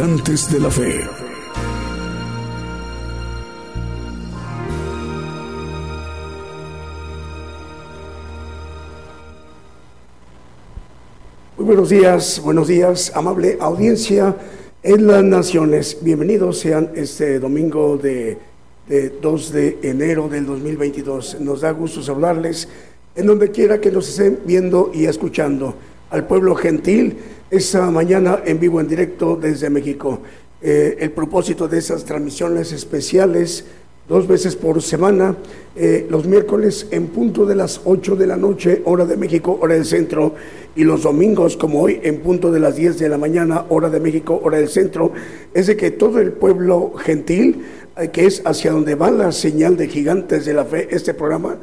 De la Fe. Muy buenos días, buenos días, amable audiencia en las naciones. Bienvenidos sean este domingo de, 2 de enero del 2022. Nos da gusto saludarles en donde quiera que nos estén viendo y escuchando. Al pueblo gentil, esta mañana en vivo, en directo desde México. Eh, el propósito de esas transmisiones especiales, dos veces por semana, eh, los miércoles en punto de las 8 de la noche, hora de México, hora del centro, y los domingos, como hoy, en punto de las 10 de la mañana, hora de México, hora del centro, es de que todo el pueblo gentil, eh, que es hacia donde va la señal de gigantes de la fe, este programa,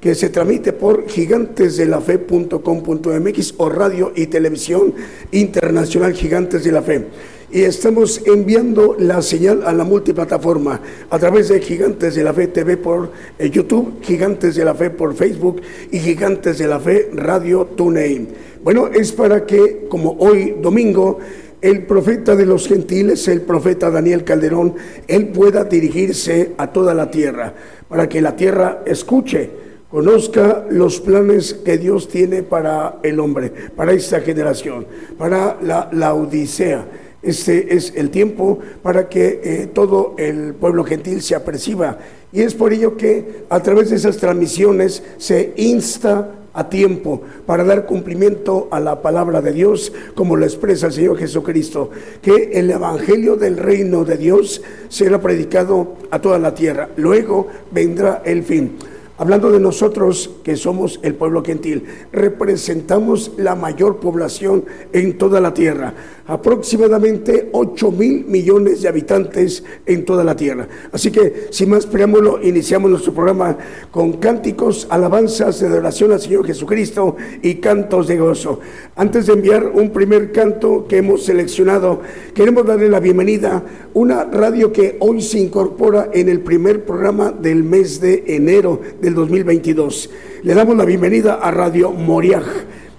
que se transmite por gigantesdelafe.com.mx o radio y televisión internacional Gigantes de la Fe. Y estamos enviando la señal a la multiplataforma a través de Gigantes de la Fe TV por eh, YouTube, Gigantes de la Fe por Facebook y Gigantes de la Fe Radio TuneIn. Bueno, es para que, como hoy domingo, el profeta de los gentiles, el profeta Daniel Calderón, él pueda dirigirse a toda la tierra, para que la tierra escuche conozca los planes que Dios tiene para el hombre, para esta generación, para la, Odisea. Este es el tiempo para que eh, todo el pueblo gentil se aperciba. Y es por ello que a través de esas transmisiones se insta a tiempo para dar cumplimiento a la palabra de Dios, como lo expresa el Señor Jesucristo, que el Evangelio del reino de Dios será predicado a toda la tierra. Luego vendrá el fin. Hablando de nosotros que somos el pueblo gentil, representamos la mayor población en toda la tierra aproximadamente 8 mil millones de habitantes en toda la tierra. Así que, sin más preámbulo, iniciamos nuestro programa con cánticos, alabanzas de adoración al Señor Jesucristo y cantos de gozo. Antes de enviar un primer canto que hemos seleccionado, queremos darle la bienvenida una radio que hoy se incorpora en el primer programa del mes de enero del 2022. Le damos la bienvenida a Radio Moriaj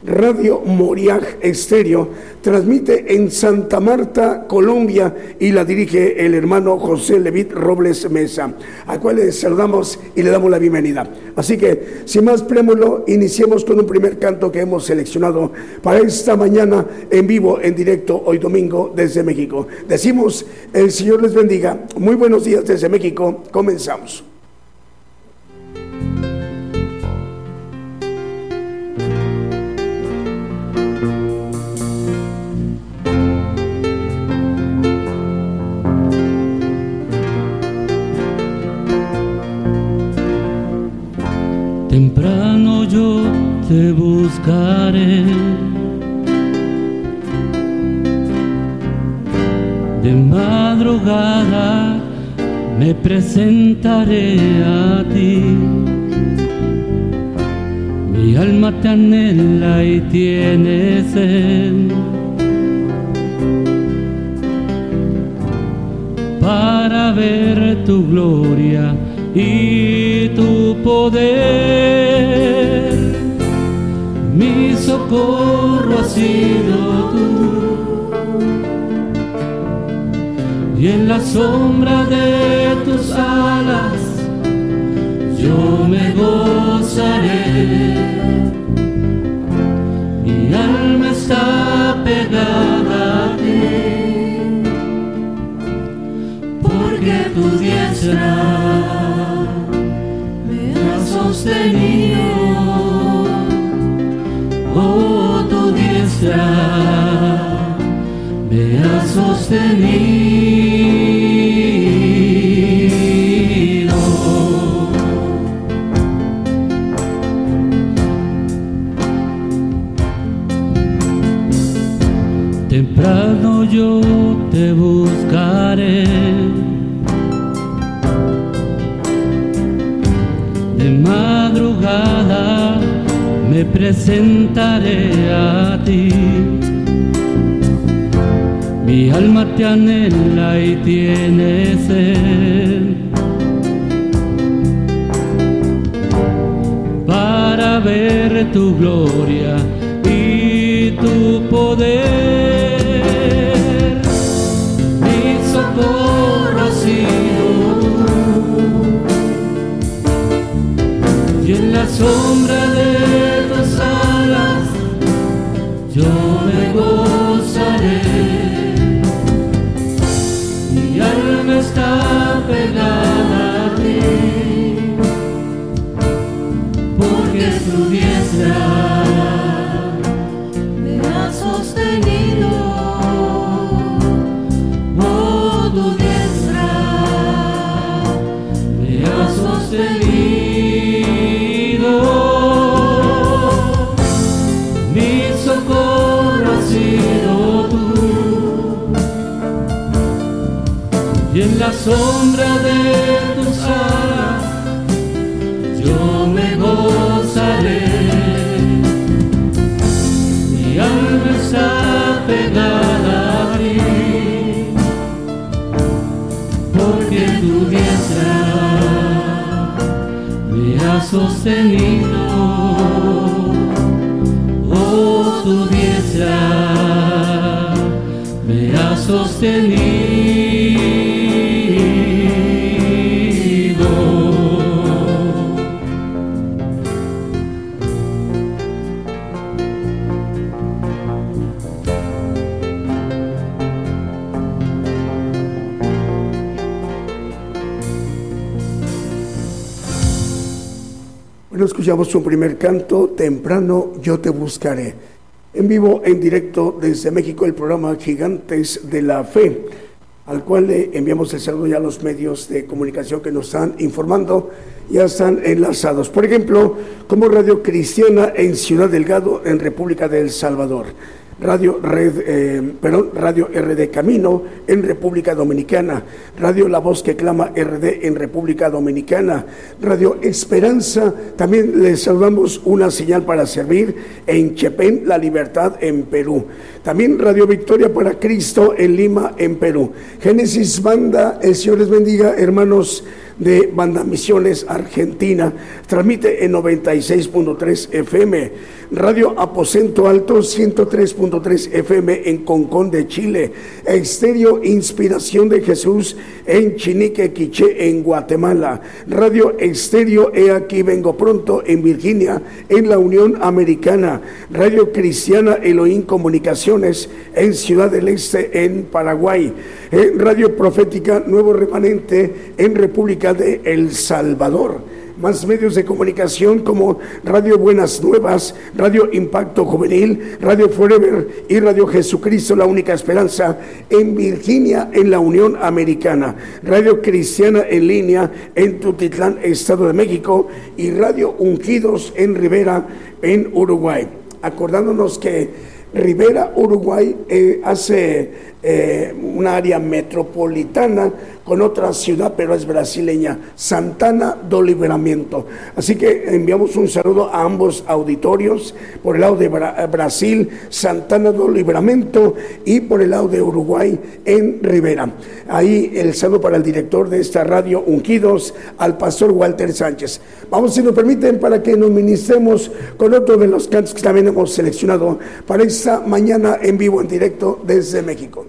Radio Moriaj Estéreo transmite en Santa Marta, Colombia, y la dirige el hermano José Levit Robles Mesa, a cual le saludamos y le damos la bienvenida. Así que, sin más prémulo, iniciemos con un primer canto que hemos seleccionado para esta mañana en vivo, en directo, hoy domingo, desde México. Decimos, el Señor les bendiga. Muy buenos días desde México. Comenzamos. Te buscaré. De madrugada me presentaré a ti. Mi alma te anhela y tiene sed. Para ver tu gloria y tu poder mi socorro ha sido tú. Y en la sombra de tus alas yo me gozaré. Mi alma está pegada a ti, porque tu diestra me ha sostenido me ha sostenido. Temprano yo te buscaré. presentaré a ti. Mi alma te anhela y tiene sed. Para ver tu gloria y tu poder. Mi socorro ha sido. Y en la sombra de sombra de tus alas yo me gozaré. Mi alma está pegada a ti, porque tu diestra me ha sostenido. Oh, tu diestra me ha sostenido. Escuchamos un primer canto, Temprano yo te buscaré. En vivo, en directo desde México, el programa Gigantes de la Fe, al cual le enviamos el saludo ya a los medios de comunicación que nos están informando, ya están enlazados. Por ejemplo, como Radio Cristiana en Ciudad Delgado, en República del Salvador. Radio Red, eh, Radio RD Camino en República Dominicana, Radio La Voz que Clama RD en República Dominicana, Radio Esperanza, también les saludamos una señal para servir en Chepén, La Libertad en Perú. También Radio Victoria para Cristo en Lima, en Perú. Génesis Banda, el Señor les bendiga, hermanos de Banda Misiones Argentina. Transmite en 96.3 FM. Radio Aposento Alto 103.3 FM en Concón de Chile. Estéreo Inspiración de Jesús en Chinique, Quiché, en Guatemala. Radio Estéreo He aquí vengo pronto en Virginia, en la Unión Americana. Radio Cristiana Elohim Comunicaciones en Ciudad del Este, en Paraguay. Eh, Radio Profética Nuevo Remanente en República de El Salvador más medios de comunicación como Radio Buenas Nuevas, Radio Impacto Juvenil, Radio Forever y Radio Jesucristo, la única esperanza en Virginia, en la Unión Americana, Radio Cristiana en línea en Tutitlán, Estado de México y Radio Ungidos en Rivera, en Uruguay. Acordándonos que Rivera, Uruguay, eh, hace eh, una área metropolitana con otra ciudad, pero es brasileña, Santana do Libramiento. Así que enviamos un saludo a ambos auditorios, por el lado de Brasil, Santana do Libramento, y por el lado de Uruguay, en Rivera. Ahí el saludo para el director de esta radio, Unquidos, al pastor Walter Sánchez. Vamos, si nos permiten, para que nos ministremos con otro de los cantos que también hemos seleccionado para esta mañana en vivo, en directo desde México.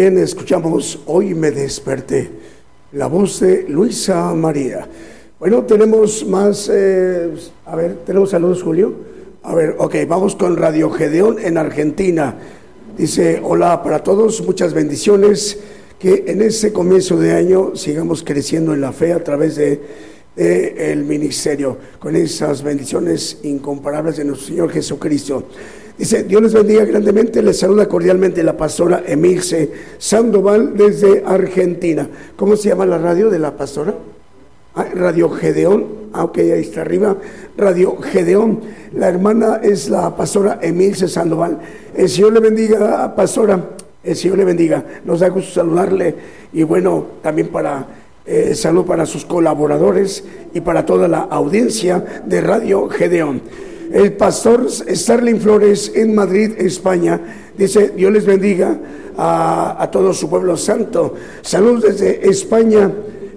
Bien, escuchamos Hoy me desperté, la voz de Luisa María. Bueno, tenemos más, eh, a ver, tenemos saludos, Julio. A ver, ok, vamos con Radio Gedeón en Argentina. Dice, hola para todos, muchas bendiciones, que en este comienzo de año sigamos creciendo en la fe a través de, de el ministerio, con esas bendiciones incomparables de nuestro Señor Jesucristo. Dice, Dios les bendiga grandemente, les saluda cordialmente la pastora Emilce Sandoval desde Argentina. ¿Cómo se llama la radio de la pastora? Ah, radio Gedeón, ah, ok, ahí está arriba, Radio Gedeón. La hermana es la pastora Emilce Sandoval. El Señor le bendiga, pastora, el Señor le bendiga. Nos da gusto saludarle y bueno, también para eh, salud para sus colaboradores y para toda la audiencia de Radio Gedeón. El pastor Starling Flores en Madrid, España, dice, Dios les bendiga a, todo su pueblo santo. Saludos desde España.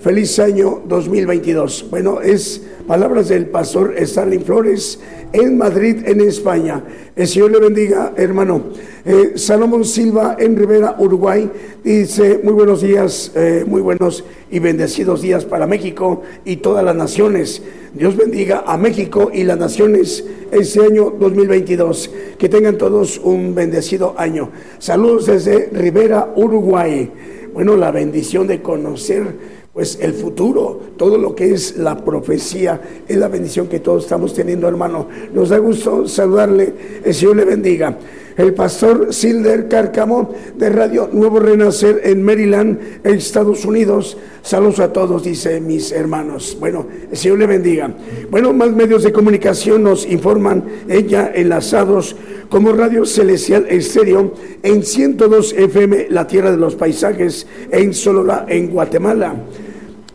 Feliz año 2022. Bueno, es palabras del pastor Starling Flores en Madrid, en España. El Señor le bendiga, hermano. Eh, Salomón Silva en Rivera, Uruguay, dice, muy buenos días, eh, muy buenos y bendecidos días para México y todas las naciones. Dios bendiga a México y las naciones este año 2022. Que tengan todos un bendecido año. Saludos desde Rivera, Uruguay. Bueno, la bendición de conocer pues el futuro, todo lo que es la profecía, es la bendición que todos estamos teniendo, hermano. Nos da gusto saludarle, el Señor le bendiga. El pastor Silder Cárcamo de Radio Nuevo Renacer en Maryland, Estados Unidos. Saludos a todos, dice mis hermanos. Bueno, el Señor le bendiga. Bueno, más medios de comunicación nos informan, ella enlazados como Radio Celestial Estéreo en 102 FM, La Tierra de los Paisajes, en Solola, en Guatemala.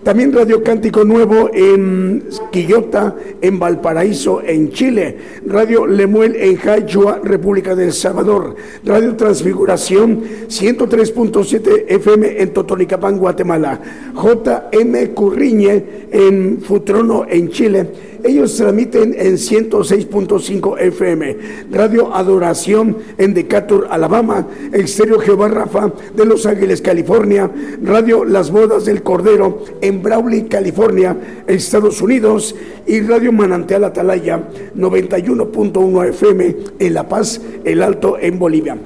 También Radio Cántico Nuevo en Quillota, en Valparaíso, en Chile. Radio Lemuel en Jayua, República del Salvador. Radio Transfiguración 103.7 FM en Totonicapán, Guatemala. JM Curriñe en Futrono, en Chile ellos transmiten en 106.5 FM, Radio Adoración en Decatur, Alabama, Exterior Jehová Rafa de Los Ángeles, California, Radio Las Bodas del Cordero en Brawley, California, Estados Unidos, y Radio Manantial Atalaya 91.1 FM en La Paz, El Alto, en Bolivia.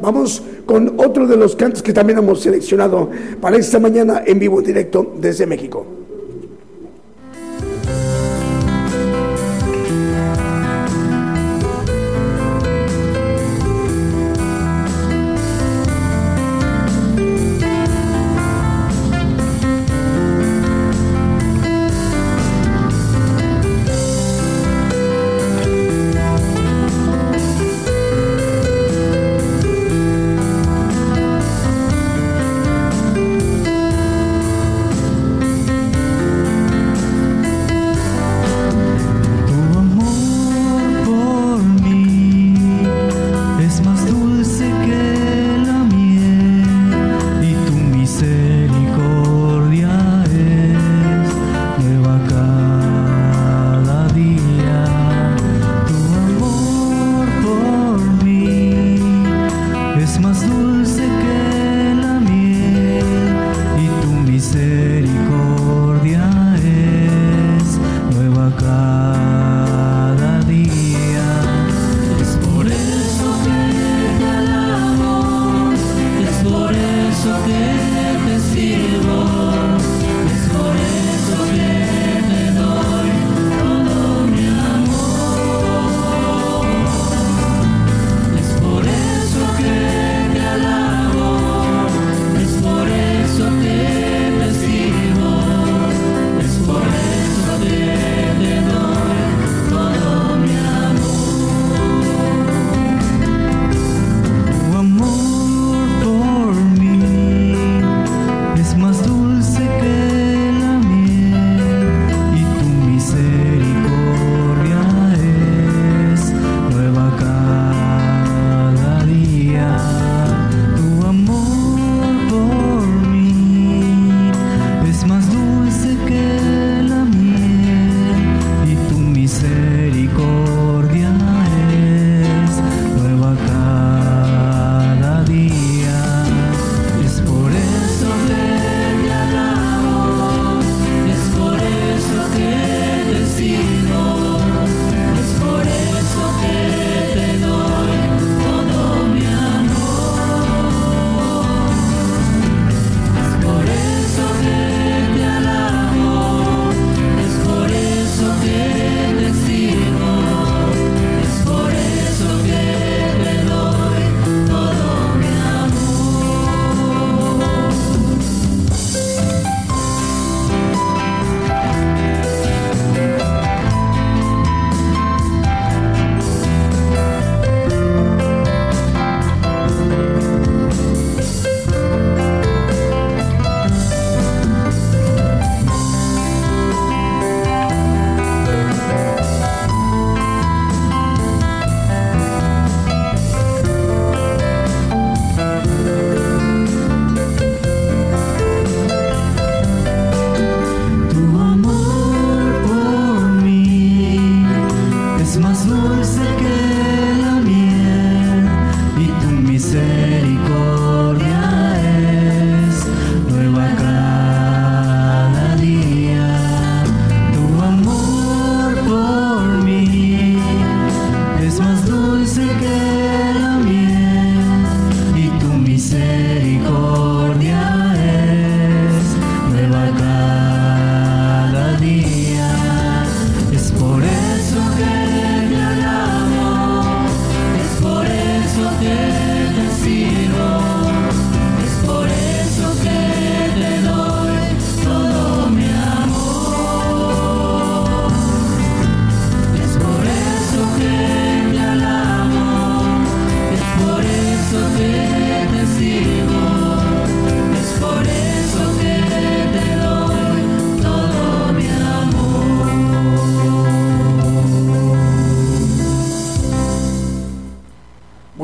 Vamos con otro de los cantos que también hemos seleccionado para esta mañana en vivo directo desde México.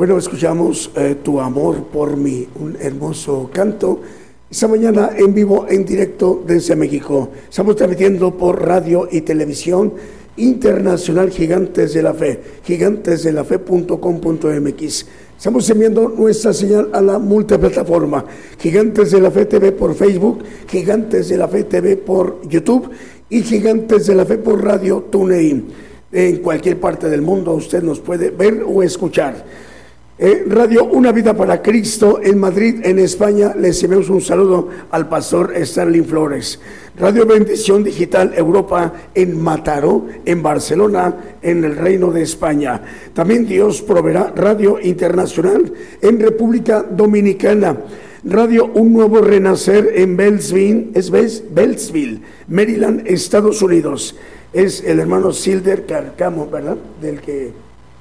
Bueno, escuchamos eh, Tu amor por mí, un hermoso canto. Esta mañana en vivo, en directo desde México. Estamos transmitiendo por radio y televisión internacional Gigantes de la Fe, gigantesdelafe.com.mx. Estamos enviando nuestra señal a la multiplataforma Gigantes de la Fe TV por Facebook, Gigantes de la Fe TV por YouTube y Gigantes de la Fe por Radio TuneIn. En cualquier parte del mundo usted nos puede ver o escuchar. Eh, Radio Una Vida para Cristo en Madrid, en España. Les enviamos un saludo al pastor Sterling Flores. Radio Bendición Digital Europa en Mataró, en Barcelona, en el Reino de España. También Dios proveerá Radio Internacional en República Dominicana. Radio Un Nuevo Renacer en Beltsville, Maryland, Estados Unidos. Es el hermano Silder Carcamo, ¿verdad? Del que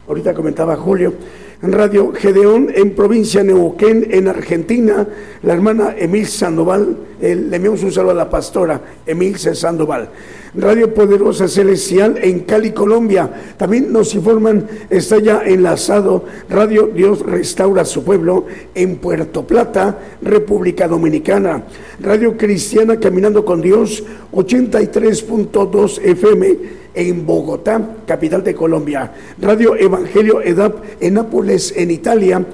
ahorita comentaba Julio. Radio Gedeón en provincia Neuquén, en Argentina, la hermana Emil Sandoval, le enviamos un saludo a la pastora Emil Sandoval. Radio Poderosa Celestial en Cali, Colombia. También nos informan, está ya enlazado Radio Dios Restaura su Pueblo en Puerto Plata, República Dominicana. Radio Cristiana Caminando con Dios, 83.2 FM en Bogotá, capital de Colombia. Radio Evangelio EDAP en Nápoles, en Italia.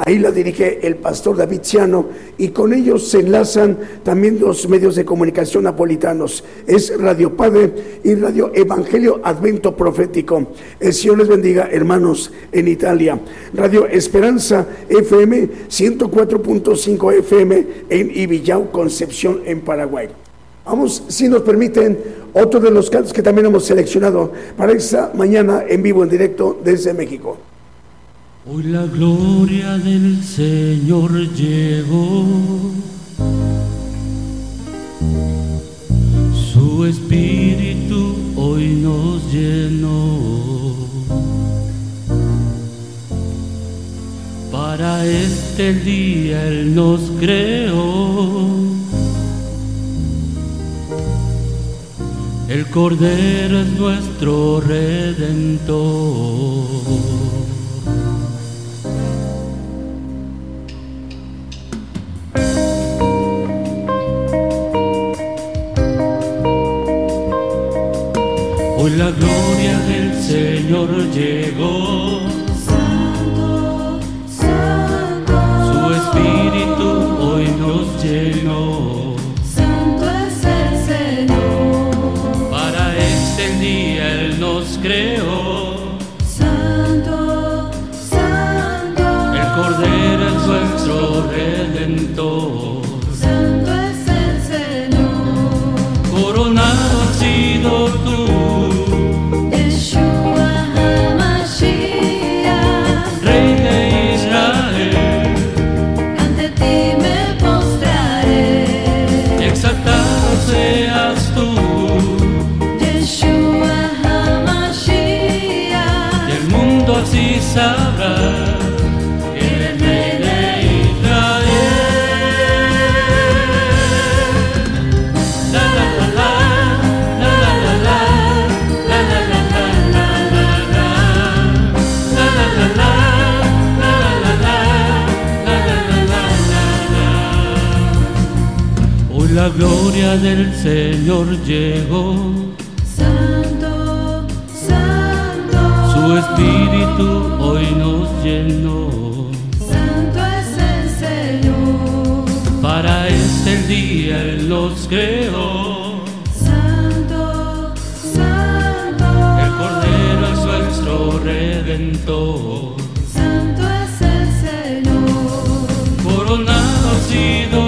Ahí la dirige el pastor David Ciano y con ellos se enlazan también los medios de comunicación napolitanos. Es Radio Padre y Radio Evangelio Advento Profético. El Señor les bendiga, hermanos, en Italia. Radio Esperanza FM 104.5 FM en Ibillau, Concepción, en Paraguay. Vamos, si nos permiten, otro de los cantos que también hemos seleccionado para esta mañana en vivo, en directo desde México. Hoy la gloria del Señor llegó, su espíritu hoy nos llenó. Para este día Él nos creó El Cordero es nuestro redentor. Hoy la gloria del Señor llegó. Santo, santo. Su espíritu hoy nos llenó. Creó. Santo, santo. El Cordero es nuestro redentor. Santo es el Señor. Coronado has sido la. Gloria del Señor llegó. Santo, santo. Su espíritu hoy nos llenó. Santo es el Señor. Para este día Él los creó. Santo, santo. El Cordero es nuestro redentor. Santo es el Señor. Coronado has sido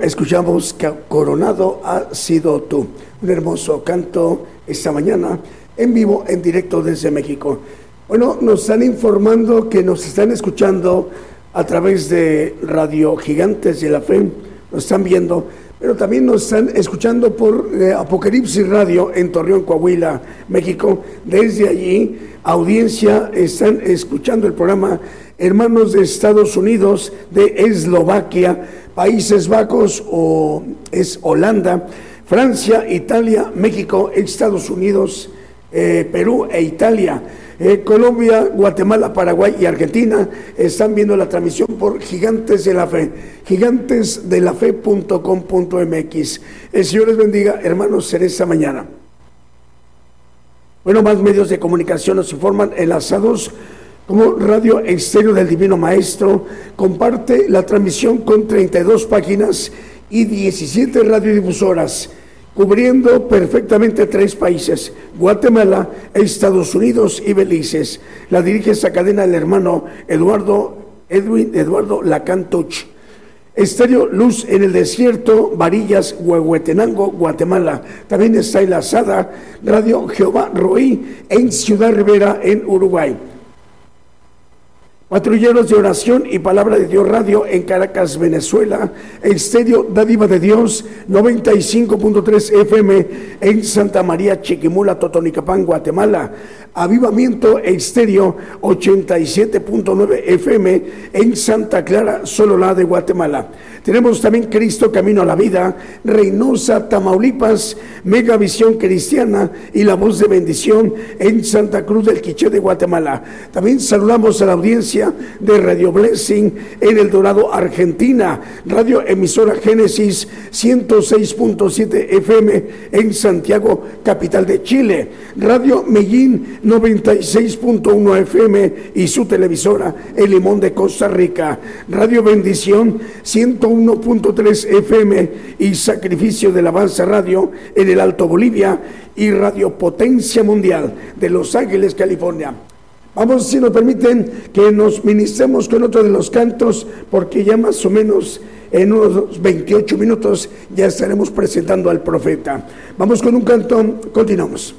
escuchamos que Coronado ha sido tú. Un hermoso canto esta mañana en vivo, en directo desde México. Bueno, nos están informando que nos están escuchando a través de Radio Gigantes de la Fe, nos están viendo, pero también nos están escuchando por eh, Apocalipsis Radio en Torreón, Coahuila, México. Desde allí, audiencia, están escuchando el programa Hermanos de Estados Unidos, de Eslovaquia, Países Bajos o es Holanda, Francia, Italia, México, Estados Unidos, eh, Perú e Italia. Eh, Colombia, Guatemala, Paraguay y Argentina están viendo la transmisión por Gigantes de la Fe, gigantesdelafe.com.mx. El Señor les bendiga, hermanos, en esta mañana. Bueno, más medios de comunicación nos informan enlazados como Radio Exterior del Divino Maestro, comparte la transmisión con 32 páginas y 17 radiodifusoras, cubriendo perfectamente tres países, Guatemala, Estados Unidos y Belice. La dirige esta cadena el hermano Eduardo Edwin Eduardo Lacantuch. Estéreo Luz en el Desierto, Varillas, Huehuetenango, Guatemala. También está enlazada Radio Jehová Roí en Ciudad Rivera, en Uruguay. Patrulleros de Oración y Palabra de Dios Radio en Caracas, Venezuela. Estéreo Dádiva de Dios 95.3 FM en Santa María, Chiquimula, Totonicapán, Guatemala. Avivamiento Estéreo 87.9 FM en Santa Clara, Sololá de Guatemala. Tenemos también Cristo Camino a la Vida, Reynosa, Tamaulipas, Megavisión Cristiana y La Voz de Bendición en Santa Cruz del Quiché de Guatemala. También saludamos a la audiencia de Radio Blessing en El Dorado, Argentina, Radio Emisora Génesis 106.7 FM en Santiago, capital de Chile, Radio Medellín 96.1 FM y su televisora El Limón de Costa Rica, Radio Bendición 101.3 FM y Sacrificio de la Avanza Radio en el Alto Bolivia. Y Radio Potencia Mundial de Los Ángeles, California. Vamos, si nos permiten, que nos ministremos con otro de los cantos, porque ya más o menos en unos 28 minutos ya estaremos presentando al profeta. Vamos con un canto, continuamos.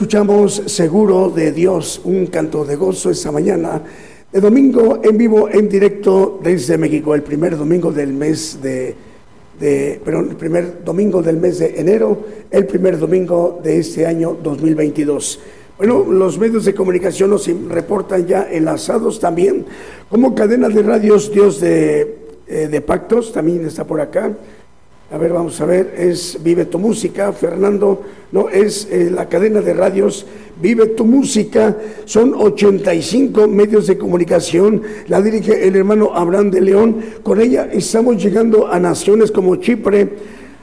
Escuchamos Seguro de Dios, un canto de gozo esta mañana de domingo en vivo, en directo desde México, el primer domingo del mes de, de perdón, el primer domingo del mes de enero, el primer domingo de este año 2022. Bueno, los medios de comunicación nos reportan ya enlazados también, como cadena de radios Dios de, eh, de Pactos, también está por acá. A ver, vamos a ver, es Vive tu Música, Fernando, no, es eh, la cadena de radios Vive tu Música, son 85 medios de comunicación, la dirige el hermano Abraham de León, con ella estamos llegando a naciones como Chipre,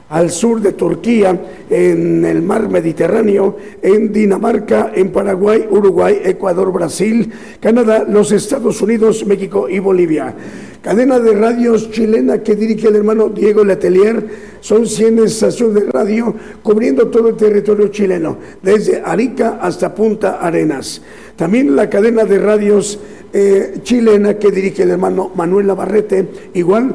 al sur de Turquía, en el mar Mediterráneo, en Dinamarca, en Paraguay, Uruguay, Ecuador, Brasil, Canadá, los Estados Unidos, México y Bolivia. Cadena de radios chilena que dirige el hermano Diego Letelier, son 100 estaciones de radio cubriendo todo el territorio chileno, desde Arica hasta Punta Arenas. También la cadena de radios eh, chilena que dirige el hermano Manuel Navarrete, igual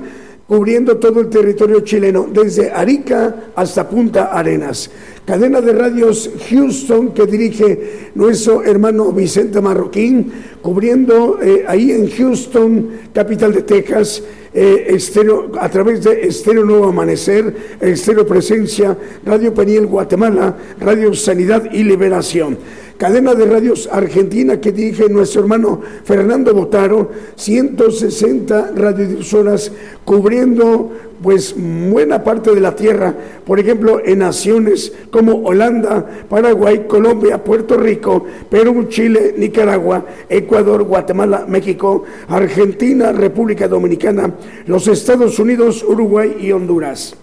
cubriendo todo el territorio chileno, desde Arica hasta Punta Arenas. Cadena de radios Houston que dirige nuestro hermano Vicente Marroquín, cubriendo eh, ahí en Houston, capital de Texas, eh, estéreo, a través de Estéreo Nuevo Amanecer, Estéreo Presencia, Radio Peniel Guatemala, Radio Sanidad y Liberación. Cadena de radios argentina que dirige nuestro hermano Fernando Botaro, 160 radiodifusoras cubriendo pues buena parte de la tierra, por ejemplo, en naciones como Holanda, Paraguay, Colombia, Puerto Rico, Perú, Chile, Nicaragua, Ecuador, Guatemala, México, Argentina, República Dominicana, los Estados Unidos, Uruguay y Honduras.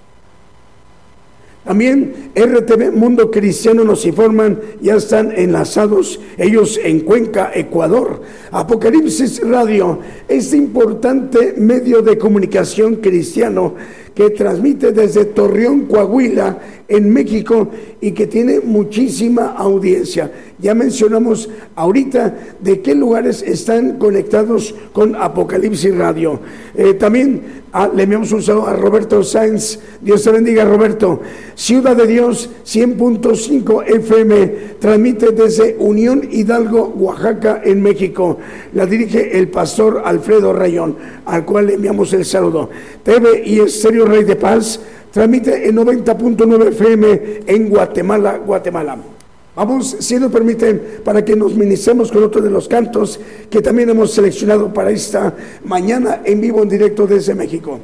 También RTV Mundo Cristiano nos informan, ya están enlazados ellos en Cuenca, Ecuador. Apocalipsis Radio, este importante medio de comunicación cristiano que transmite desde Torreón, Coahuila, en México y que tiene muchísima audiencia. Ya mencionamos ahorita de qué lugares están conectados con Apocalipsis Radio. Eh, también ah, le enviamos un saludo a Roberto Sáenz. Dios te bendiga, Roberto. Ciudad de Dios 100.5 FM transmite desde Unión Hidalgo, Oaxaca, en México. La dirige el pastor Alfredo Rayón, al cual le enviamos el saludo. TV y Estéreo Rey de Paz transmite en 90.9 FM en Guatemala, Guatemala. Vamos, si nos permiten, para que nos ministremos con otro de los cantos que también hemos seleccionado para esta mañana en vivo, en directo desde México.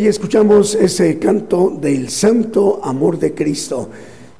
Y escuchamos ese canto del santo amor de Cristo.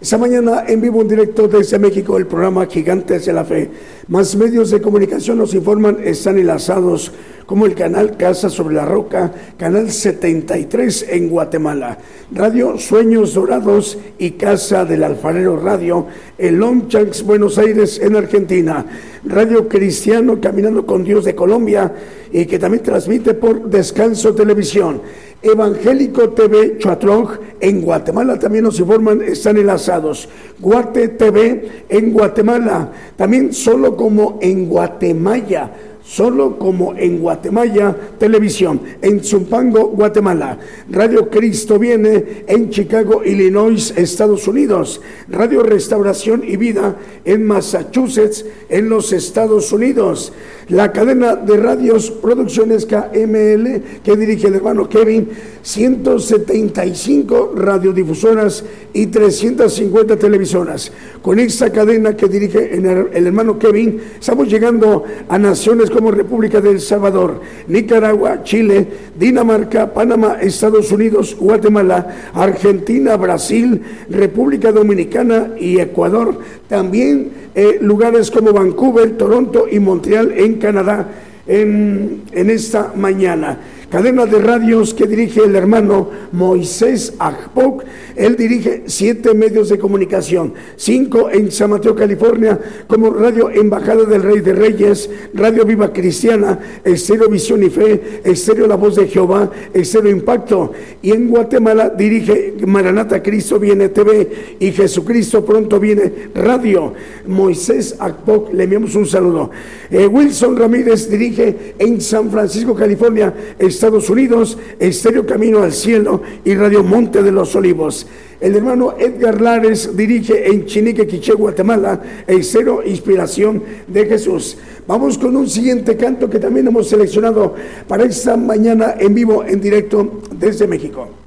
Esta mañana en vivo en directo desde México el programa Gigantes de la Fe. Más medios de comunicación nos informan están enlazados como el canal Casa sobre la Roca, canal 73 en Guatemala, Radio Sueños Dorados y Casa del Alfarero Radio en Longchanks, Buenos Aires en Argentina, Radio Cristiano Caminando con Dios de Colombia y que también transmite por Descanso Televisión. Evangélico TV Chuatroj en Guatemala también nos informan, están enlazados. Guate TV en Guatemala, también solo como en Guatemala solo como en Guatemala Televisión, en Zumpango, Guatemala. Radio Cristo viene en Chicago, Illinois, Estados Unidos. Radio Restauración y Vida en Massachusetts, en los Estados Unidos. La cadena de radios Producciones KML que dirige el hermano Kevin, 175 radiodifusoras y 350 televisoras. Con esta cadena que dirige el hermano Kevin, estamos llegando a naciones como República del Salvador, Nicaragua, Chile, Dinamarca, Panamá, Estados Unidos, Guatemala, Argentina, Brasil, República Dominicana y Ecuador. También eh, lugares como Vancouver, Toronto y Montreal en Canadá en esta mañana cadena de radios que dirige el hermano Moisés Ajpoc. Él dirige siete medios de comunicación, cinco en San Mateo, California, como Radio Embajada del Rey de Reyes, Radio Viva Cristiana, Estéreo Visión y Fe, Estéreo La Voz de Jehová, Estéreo Impacto. Y en Guatemala dirige Maranata Cristo Viene TV y Jesucristo Pronto Viene Radio. Moisés Ajpoc, le enviamos un saludo. Eh, Wilson Ramírez dirige en San Francisco, California, Estados Unidos, Estéreo Camino al Cielo y Radio Monte de los Olivos. El hermano Edgar Lares dirige en Chinique, Quiché, Guatemala, Estéreo Inspiración de Jesús. Vamos con un siguiente canto que también hemos seleccionado para esta mañana en vivo, en directo desde México.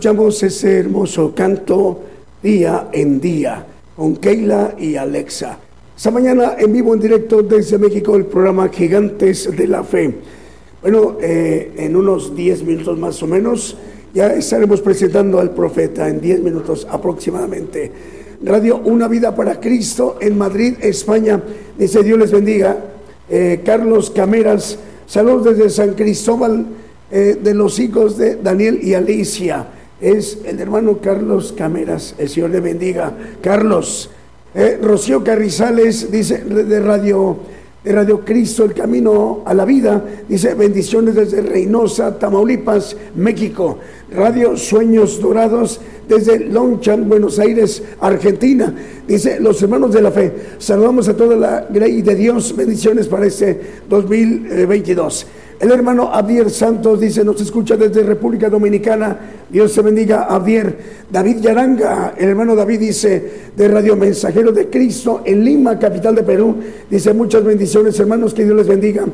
Escuchamos ese hermoso canto día en día con Keila y Alexa. Esta mañana en vivo, en directo desde México, el programa Gigantes de la Fe. Bueno, eh, en unos 10 minutos más o menos ya estaremos presentando al profeta en 10 minutos aproximadamente. Radio Una Vida para Cristo en Madrid, España. Dice Dios les bendiga. Eh, Carlos Cameras, saludos desde San Cristóbal eh, de los hijos de Daniel y Alicia. Es el hermano Carlos Cameras. El Señor le bendiga. Carlos. Eh, Rocío Carrizales dice de Radio, de Radio Cristo, el camino a la vida. Dice bendiciones desde Reynosa, Tamaulipas, México. Radio Sueños Dorados desde Longchamp, Buenos Aires, Argentina. Dice los hermanos de la fe. Saludamos a toda la grey de Dios. Bendiciones para este 2022. El hermano Abdier Santos dice, nos escucha desde República Dominicana. Dios se bendiga, Abdier. David Yaranga, el hermano David dice, de Radio Mensajero de Cristo en Lima, capital de Perú. Dice, muchas bendiciones, hermanos, que Dios les bendiga.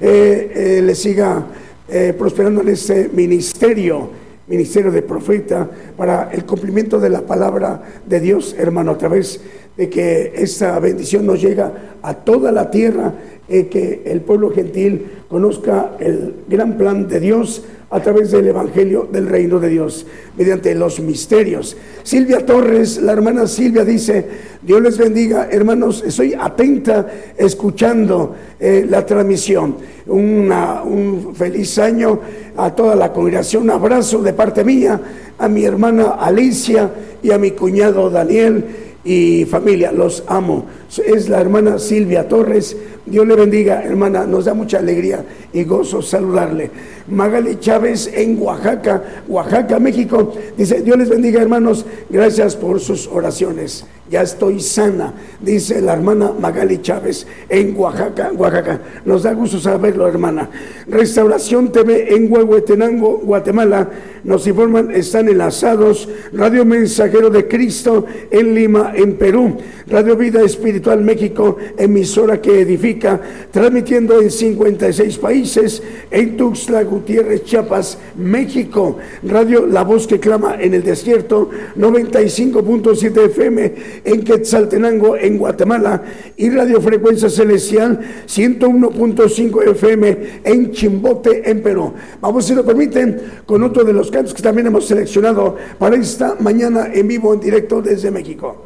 Eh, eh, les siga eh, prosperando en este ministerio ministerio de profeta para el cumplimiento de la palabra de Dios, hermano, a través de que esta bendición nos llega a toda la tierra, eh, que el pueblo gentil conozca el gran plan de Dios a través del Evangelio del Reino de Dios, mediante los misterios. Silvia Torres, la hermana Silvia dice, Dios les bendiga, hermanos, estoy atenta escuchando eh, la transmisión. Un feliz año a toda la congregación, abrazo de parte mía, a mi hermana Alicia y a mi cuñado Daniel y familia, los amo. Es la hermana Silvia Torres. Dios le bendiga, hermana. Nos da mucha alegría y gozo saludarle. Magali Chávez en Oaxaca, Oaxaca, México. Dice, Dios les bendiga, hermanos. Gracias por sus oraciones. Ya estoy sana, dice la hermana Magali Chávez en Oaxaca, Oaxaca. Nos da gusto saberlo, hermana. Restauración TV en Huehuetenango, Guatemala. Nos informan, están enlazados. Radio Mensajero de Cristo en Lima, en Perú. Radio Vida Espiritual México, emisora que edifica, transmitiendo en 56 países, en Tuxtla Gutiérrez, Chiapas, México. Radio La Voz que clama en el desierto, 95.7 FM en Quetzaltenango, en Guatemala, y Radio Frecuencia Celestial, 101.5 FM en Chimbote, en Perú. Vamos, si lo permiten, con otro de los cantos que también hemos seleccionado para esta mañana en vivo, en directo desde México.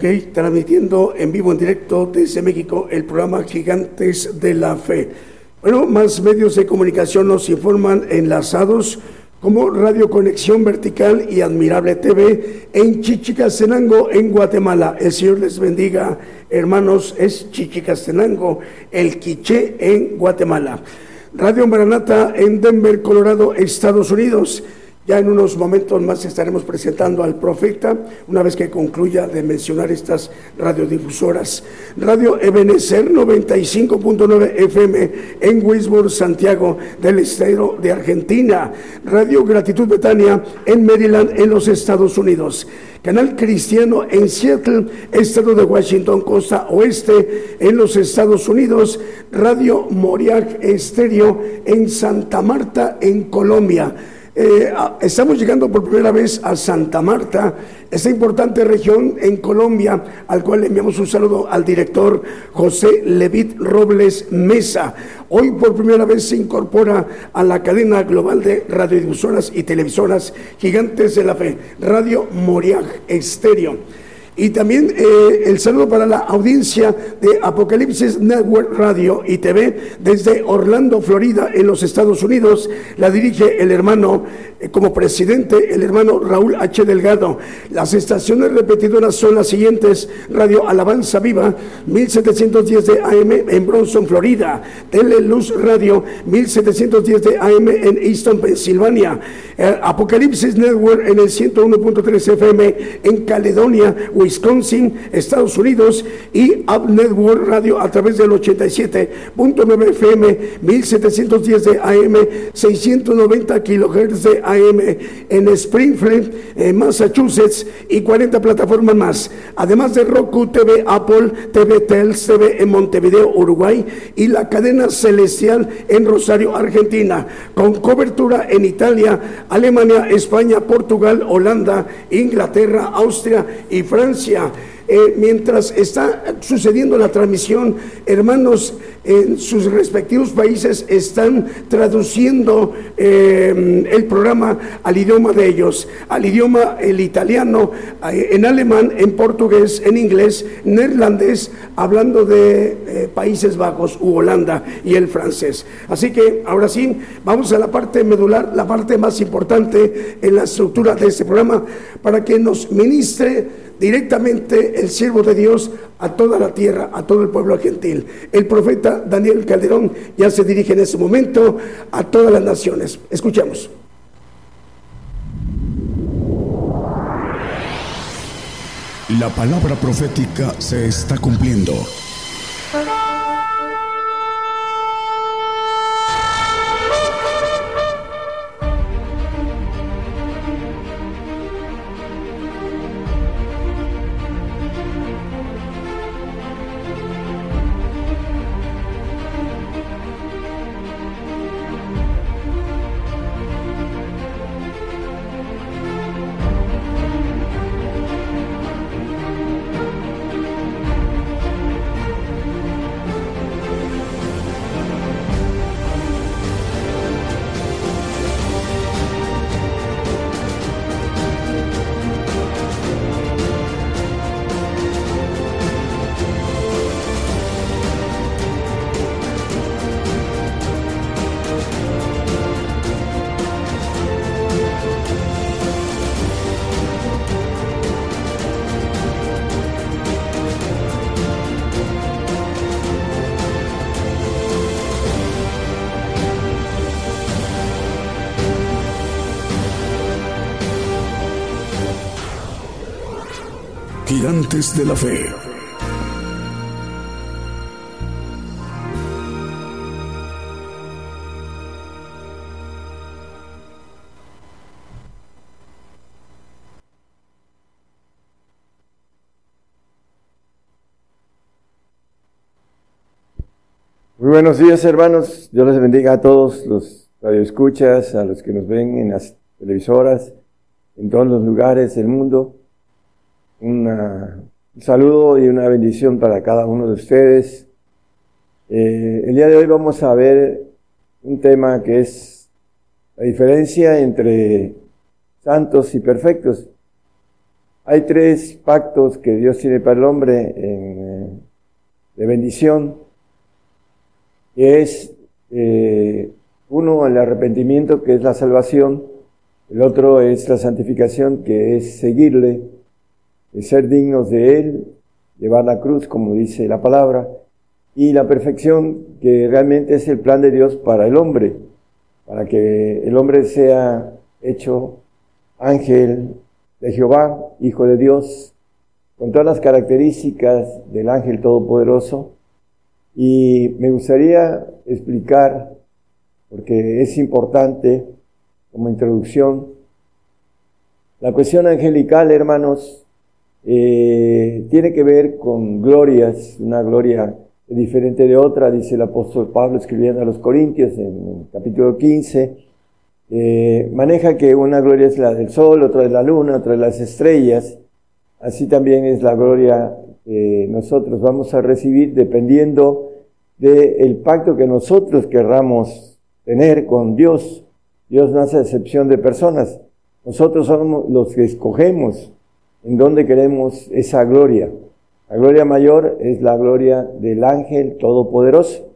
Transmitiendo en vivo, en directo desde México el programa Gigantes de la Fe. Bueno, más medios de comunicación nos informan enlazados como Radio Conexión Vertical y Admirable TV en Chichicastenango, en Guatemala. El Señor les bendiga, hermanos, es Chichicastenango, el Quiché en Guatemala. Radio Maranata en Denver, Colorado, Estados Unidos. Ya en unos momentos más estaremos presentando al profeta, una vez que concluya de mencionar estas radiodifusoras. Radio Ebenezer 95.9 FM en Wisborne, Santiago del Estero de Argentina. Radio Gratitud Betania en Maryland, en los Estados Unidos. Canal Cristiano en Seattle, estado de Washington, costa oeste, en los Estados Unidos. Radio Moriac Estéreo en Santa Marta, en Colombia. Eh, estamos llegando por primera vez a Santa Marta, esta importante región en Colombia, al cual enviamos un saludo al director José Levit Robles Mesa. Hoy por primera vez se incorpora a la cadena global de radiodifusoras y televisoras gigantes de la fe, Radio Moriag Estéreo. Y también eh, el saludo para la audiencia de Apocalipsis Network Radio y TV desde Orlando, Florida, en los Estados Unidos. La dirige el hermano, eh, como presidente, el hermano Raúl H. Delgado. Las estaciones repetidoras son las siguientes. Radio Alabanza Viva, 1710 de AM en Bronson, Florida. Tele Luz Radio, 1710 de AM en Easton, Pensilvania. Eh, Apocalipsis Network en el 101.3 FM en Caledonia, Estados Unidos y Up Network Radio a través del 87.9 FM, 1710 de AM, 690 kilohertz de AM en Springfield, eh, Massachusetts y 40 plataformas más. Además de Roku TV, Apple TV, Tels TV en Montevideo, Uruguay y la cadena Celestial en Rosario, Argentina, con cobertura en Italia, Alemania, España, Portugal, Holanda, Inglaterra, Austria y Francia. Eh, mientras está sucediendo la transmisión, hermanos en sus respectivos países están traduciendo eh, el programa al idioma de ellos, al idioma el italiano, eh, en alemán, en portugués, en inglés, neerlandés, hablando de Países Bajos u Holanda y el francés. Así que ahora sí, vamos a la parte medular, la parte más importante en la estructura de este programa, para que nos ministre directamente el siervo de Dios a toda la tierra, a todo el pueblo gentil. El profeta Daniel Calderón ya se dirige en ese momento a todas las naciones. Escuchamos. La palabra profética se está cumpliendo. De la Fe. Muy buenos días, hermanos. Dios les bendiga a todos los radioescuchas, a los que nos ven en las televisoras, en todos los lugares del mundo. Un saludo y una bendición para cada uno de ustedes. Eh, el día de hoy vamos a ver un tema que es la diferencia entre santos y perfectos. Hay tres pactos que Dios tiene para el hombre eh, de bendición que es eh, uno el arrepentimiento, que es la salvación, el otro es la santificación, que es seguirle, es ser dignos de Él, llevar la cruz, como dice la palabra, y la perfección, que realmente es el plan de Dios para el hombre, para que el hombre sea hecho ángel de Jehová, hijo de Dios, con todas las características del ángel todopoderoso, y me gustaría explicar, porque es importante como introducción, la cuestión angelical, hermanos, eh, tiene que ver con glorias, una gloria diferente de otra, dice el apóstol Pablo escribiendo a los Corintios en el capítulo 15. eh, maneja que una gloria es la del sol, otra es la luna, otra es las estrellas. Así también es la gloria que nosotros vamos a recibir dependiendo del pacto que nosotros querramos tener con Dios. Dios no hace excepción de personas. Nosotros somos los que escogemos en dónde queremos esa gloria. La gloria mayor es la gloria del ángel todopoderoso.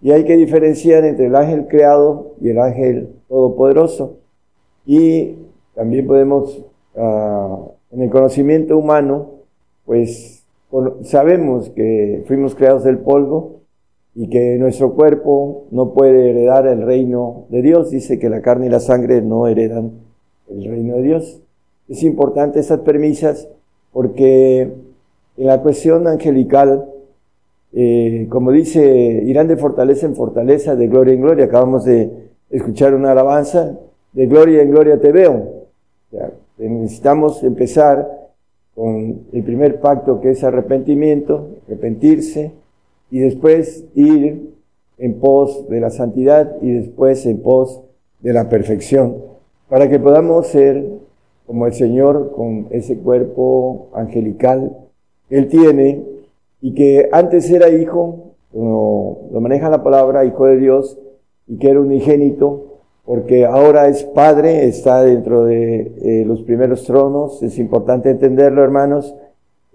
Y hay que diferenciar entre el ángel creado y el ángel todopoderoso. Y también podemos, ah, en el conocimiento humano, pues sabemos que fuimos creados del polvo y que nuestro cuerpo no puede heredar el reino de Dios. Dice que la carne y la sangre no heredan el reino de Dios. Es importante estas premisas porque en la cuestión angelical, eh, como dice, irán de fortaleza en fortaleza, de gloria en gloria. Acabamos de escuchar una alabanza, de gloria en gloria te veo. Necesitamos empezar con el primer pacto que es arrepentimiento, arrepentirse, y después ir en pos de la santidad y después en pos de la perfección, para que podamos ser como el Señor con ese cuerpo angelical Él tiene y que antes era hijo, como lo maneja la palabra, hijo de Dios, y que era unigénito, porque ahora es Padre, está dentro de eh, los primeros tronos, es importante entenderlo, hermanos.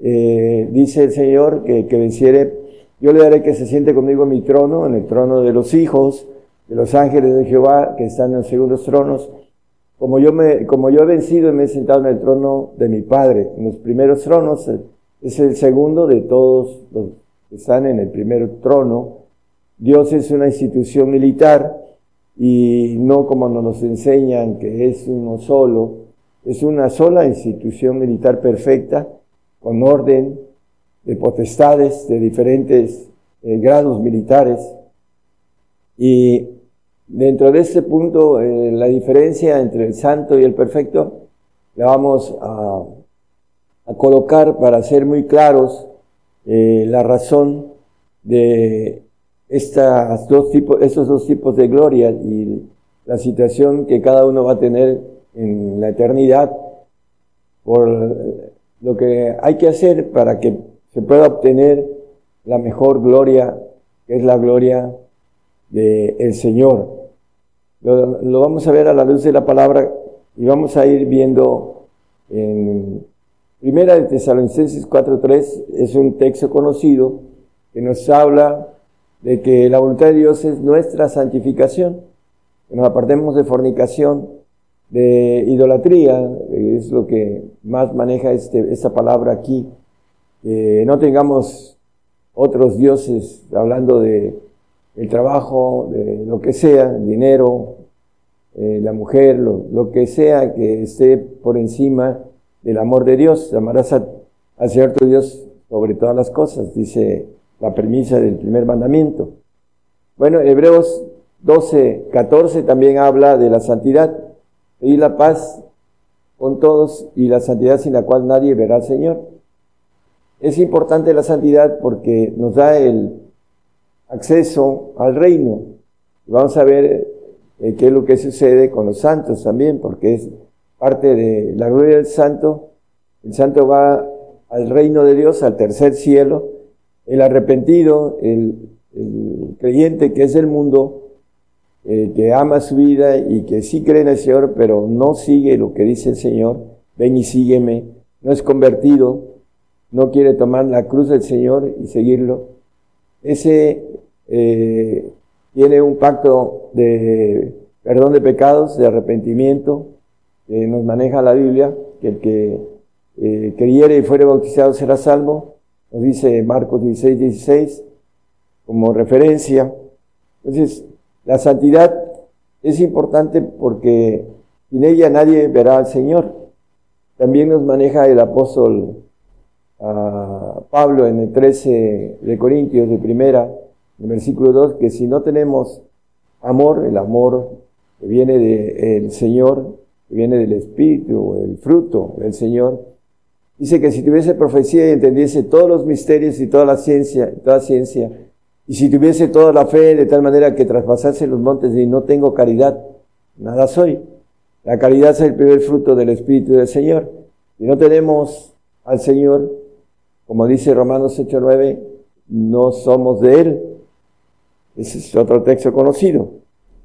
Eh, dice el Señor que, que venciere, yo le daré que se siente conmigo en mi trono, en el trono de los hijos, de los ángeles de Jehová que están en los segundos tronos. Como yo, me, como yo he vencido y me he sentado en el trono de mi Padre, en los primeros tronos, eh, es el segundo de todos los que están en el primer trono. Dios es una institución militar y no como nos enseñan que es uno solo, es una sola institución militar perfecta, con orden de potestades de diferentes eh, grados militares. Y dentro de este punto, eh, la diferencia entre el santo y el perfecto, la vamos a, colocar para ser muy claros eh, la razón de estas dos tipos, estos dos tipos de gloria y la situación que cada uno va a tener en la eternidad por lo que hay que hacer para que se pueda obtener la mejor gloria, que es la gloria del Señor. Lo, vamos a ver a la luz de la palabra y vamos a ir viendo en Primera de Tesalonicenses 4.3, es un texto conocido que nos habla de que la voluntad de Dios es nuestra santificación, que nos apartemos de fornicación, de idolatría, es lo que más maneja este, esta palabra aquí, no tengamos otros dioses hablando de el trabajo, de lo que sea, el dinero, eh, la mujer, lo, lo, que sea que esté por encima del amor de Dios. Amarás a, Señor tu Dios sobre todas las cosas, dice la premisa del primer mandamiento. Bueno, Hebreos 12, 14 también habla de la santidad y la paz con todos y la santidad sin la cual nadie verá al Señor. Es importante la santidad porque nos da el acceso al reino. Vamos a ver eh, qué es lo que sucede con los santos también, porque es parte de la gloria del santo. El santo va al reino de Dios, al tercer cielo. El arrepentido, el, creyente que es del mundo, eh, que ama su vida y que sí cree en el Señor, pero no sigue lo que dice el Señor, ven y sígueme, no es convertido, no quiere tomar la cruz del Señor y seguirlo. Ese eh, tiene un pacto de perdón de pecados, de arrepentimiento, que nos maneja la Biblia, que el que eh, creyere y fuere bautizado será salvo, nos dice Marcos 16, 16, como referencia. Entonces, la santidad es importante porque sin ella nadie verá al Señor. También nos maneja el apóstol ah, Pablo en el 13 de Corintios de primera, en el versículo 2, que si no tenemos amor, el amor que viene del Señor, que viene del Espíritu, el fruto del Señor, dice que si tuviese profecía y entendiese todos los misterios y toda la ciencia, toda ciencia, y si tuviese toda la fe de tal manera que traspasase los montes y no tengo caridad, nada soy. La caridad es el primer fruto del Espíritu del Señor. Si no tenemos al Señor, como dice Romanos 8:9, no somos de Él. Ese es otro texto conocido.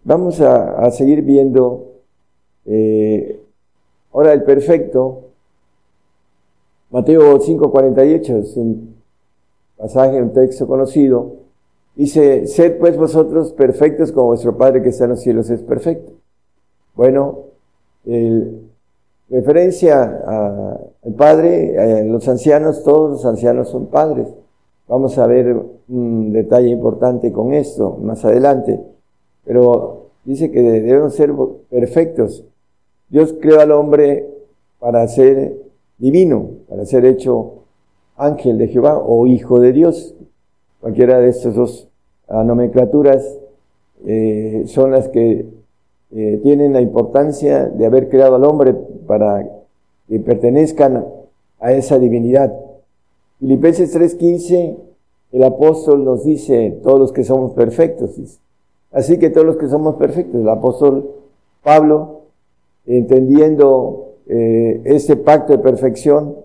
Vamos a, seguir viendo eh, ahora el perfecto. Mateo 5:48 es un pasaje, un texto conocido. Dice, sed pues vosotros perfectos como vuestro Padre que está en los cielos es perfecto. Bueno, el, referencia a- al Padre, a los ancianos, todos los ancianos son padres. Vamos a ver un detalle importante con esto más adelante. Pero dice que debemos ser perfectos. Dios creó al hombre para ser divino, para ser hecho ángel de Jehová o hijo de Dios. Cualquiera de estas dos nomenclaturas eh, son las que eh, tienen la importancia de haber creado al hombre para que pertenezcan a esa divinidad. Filipenses 3:15, el apóstol nos dice, todos los que somos perfectos. Así que todos los que somos perfectos, el apóstol Pablo, entendiendo eh, este pacto de perfección,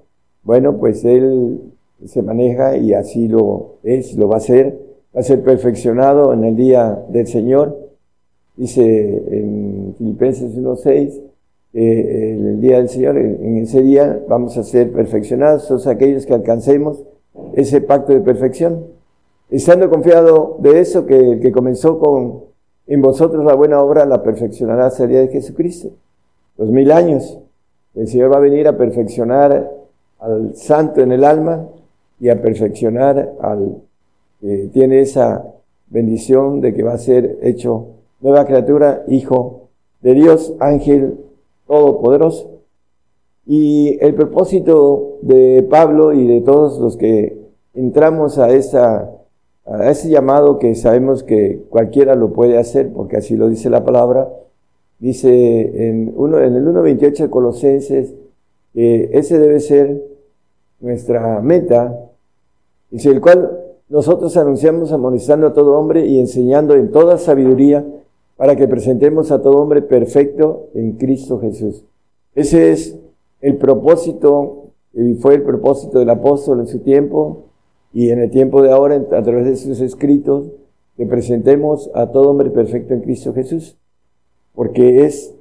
bueno, pues él se maneja y así lo es, lo va a hacer, va a ser perfeccionado en el día del Señor. Dice en Filipenses 1.6, en el día del Señor, en ese día vamos a ser perfeccionados, todos aquellos que alcancemos ese pacto de perfección. Estando confiado de eso, que el que comenzó con en vosotros la buena obra la perfeccionará hasta el día de Jesucristo. Los mil años. El Señor va a venir a perfeccionar al santo en el alma y a perfeccionar al que tiene esa bendición de que va a ser hecho nueva criatura, hijo de Dios, ángel todopoderoso. Y el propósito de Pablo y de todos los que entramos a, esa, ese llamado que sabemos que cualquiera lo puede hacer, porque así lo dice la palabra, dice en, uno, en el 1.28 de Colosenses, que ese debe ser nuestra meta, dice el cual nosotros anunciamos amonestando a todo hombre y enseñando en toda sabiduría para que presentemos a todo hombre perfecto en Cristo Jesús. Ese es el propósito, y fue el propósito del apóstol en su tiempo y en el tiempo de ahora a través de sus escritos, que presentemos a todo hombre perfecto en Cristo Jesús, porque es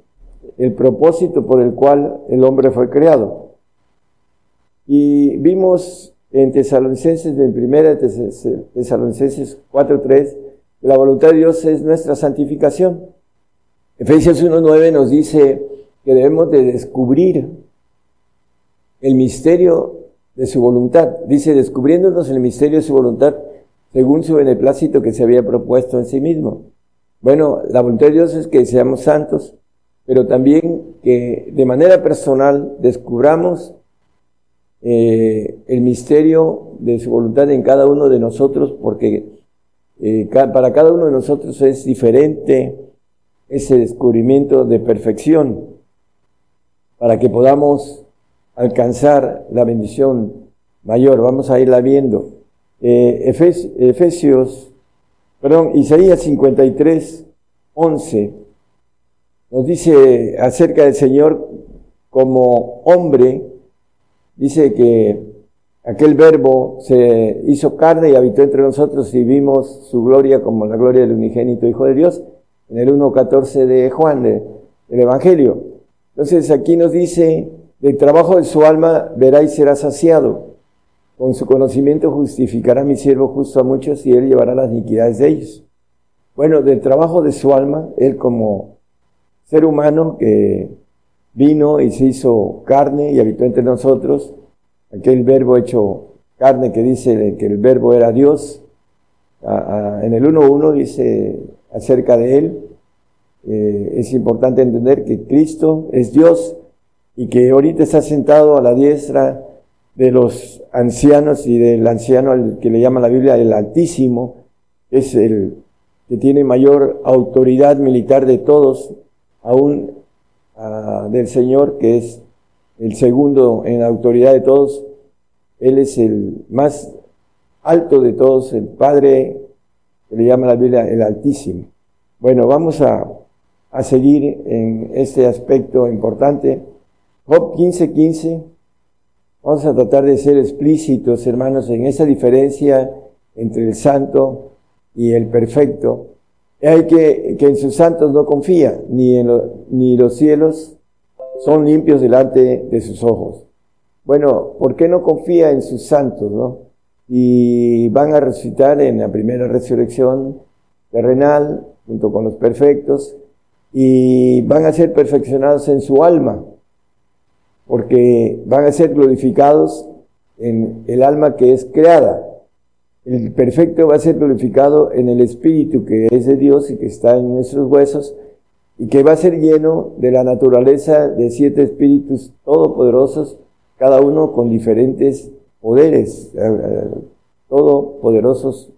el propósito por el cual el hombre fue creado. Y vimos en Tesalonicenses, en primera Tesalonicenses 4.3, que la voluntad de Dios es nuestra santificación. Efesios 1.9 nos dice que debemos de descubrir el misterio de su voluntad. Dice, descubriéndonos el misterio de su voluntad según su beneplácito que se había propuesto en sí mismo. Bueno, la voluntad de Dios es que seamos santos, pero también que de manera personal descubramos eh, el misterio de su voluntad en cada uno de nosotros, porque eh, para cada uno de nosotros es diferente ese descubrimiento de perfección, para que podamos alcanzar la bendición mayor. Vamos a irla viendo. Eh, Efes- Efesios, perdón, Isaías 53, 11, nos dice acerca del Señor como hombre, dice que aquel verbo se hizo carne y habitó entre nosotros y vimos su gloria como la gloria del unigénito Hijo de Dios, en el 1.14 de Juan, de- del Evangelio. Entonces aquí nos dice, del trabajo de su alma verá y será saciado. Con su conocimiento justificará mi siervo justo a muchos y él llevará las iniquidades de ellos. Bueno, del trabajo de su alma, él como ser humano que vino y se hizo carne y habitó entre nosotros, aquel verbo hecho carne que dice que el verbo era Dios, en el 1.1 dice acerca de él, eh, es importante entender que Cristo es Dios y que ahorita está sentado a la diestra de los ancianos y del anciano al que le llama la Biblia el Altísimo, es el que tiene mayor autoridad militar de todos, aún ah, del Señor, que es el segundo en autoridad de todos. Él es el más alto de todos, el Padre, que le llama la Biblia el Altísimo. Bueno, vamos a, a seguir en este aspecto importante. Job 15:15. 15, Vamos a tratar de ser explícitos, hermanos, en esa diferencia entre el santo y el perfecto. Hay que, que en sus santos no confía, ni, en lo- ni los cielos son limpios delante de sus ojos. Bueno, ¿por qué no confía en sus santos, no? Y van a resucitar en la primera resurrección terrenal, junto con los perfectos, y van a ser perfeccionados en su alma porque van a ser glorificados en el alma que es creada. El perfecto va a ser glorificado en el Espíritu que es de Dios y que está en nuestros huesos y que va a ser lleno de la naturaleza de siete espíritus todopoderosos, cada uno con diferentes poderes, eh, eh, todopoderosos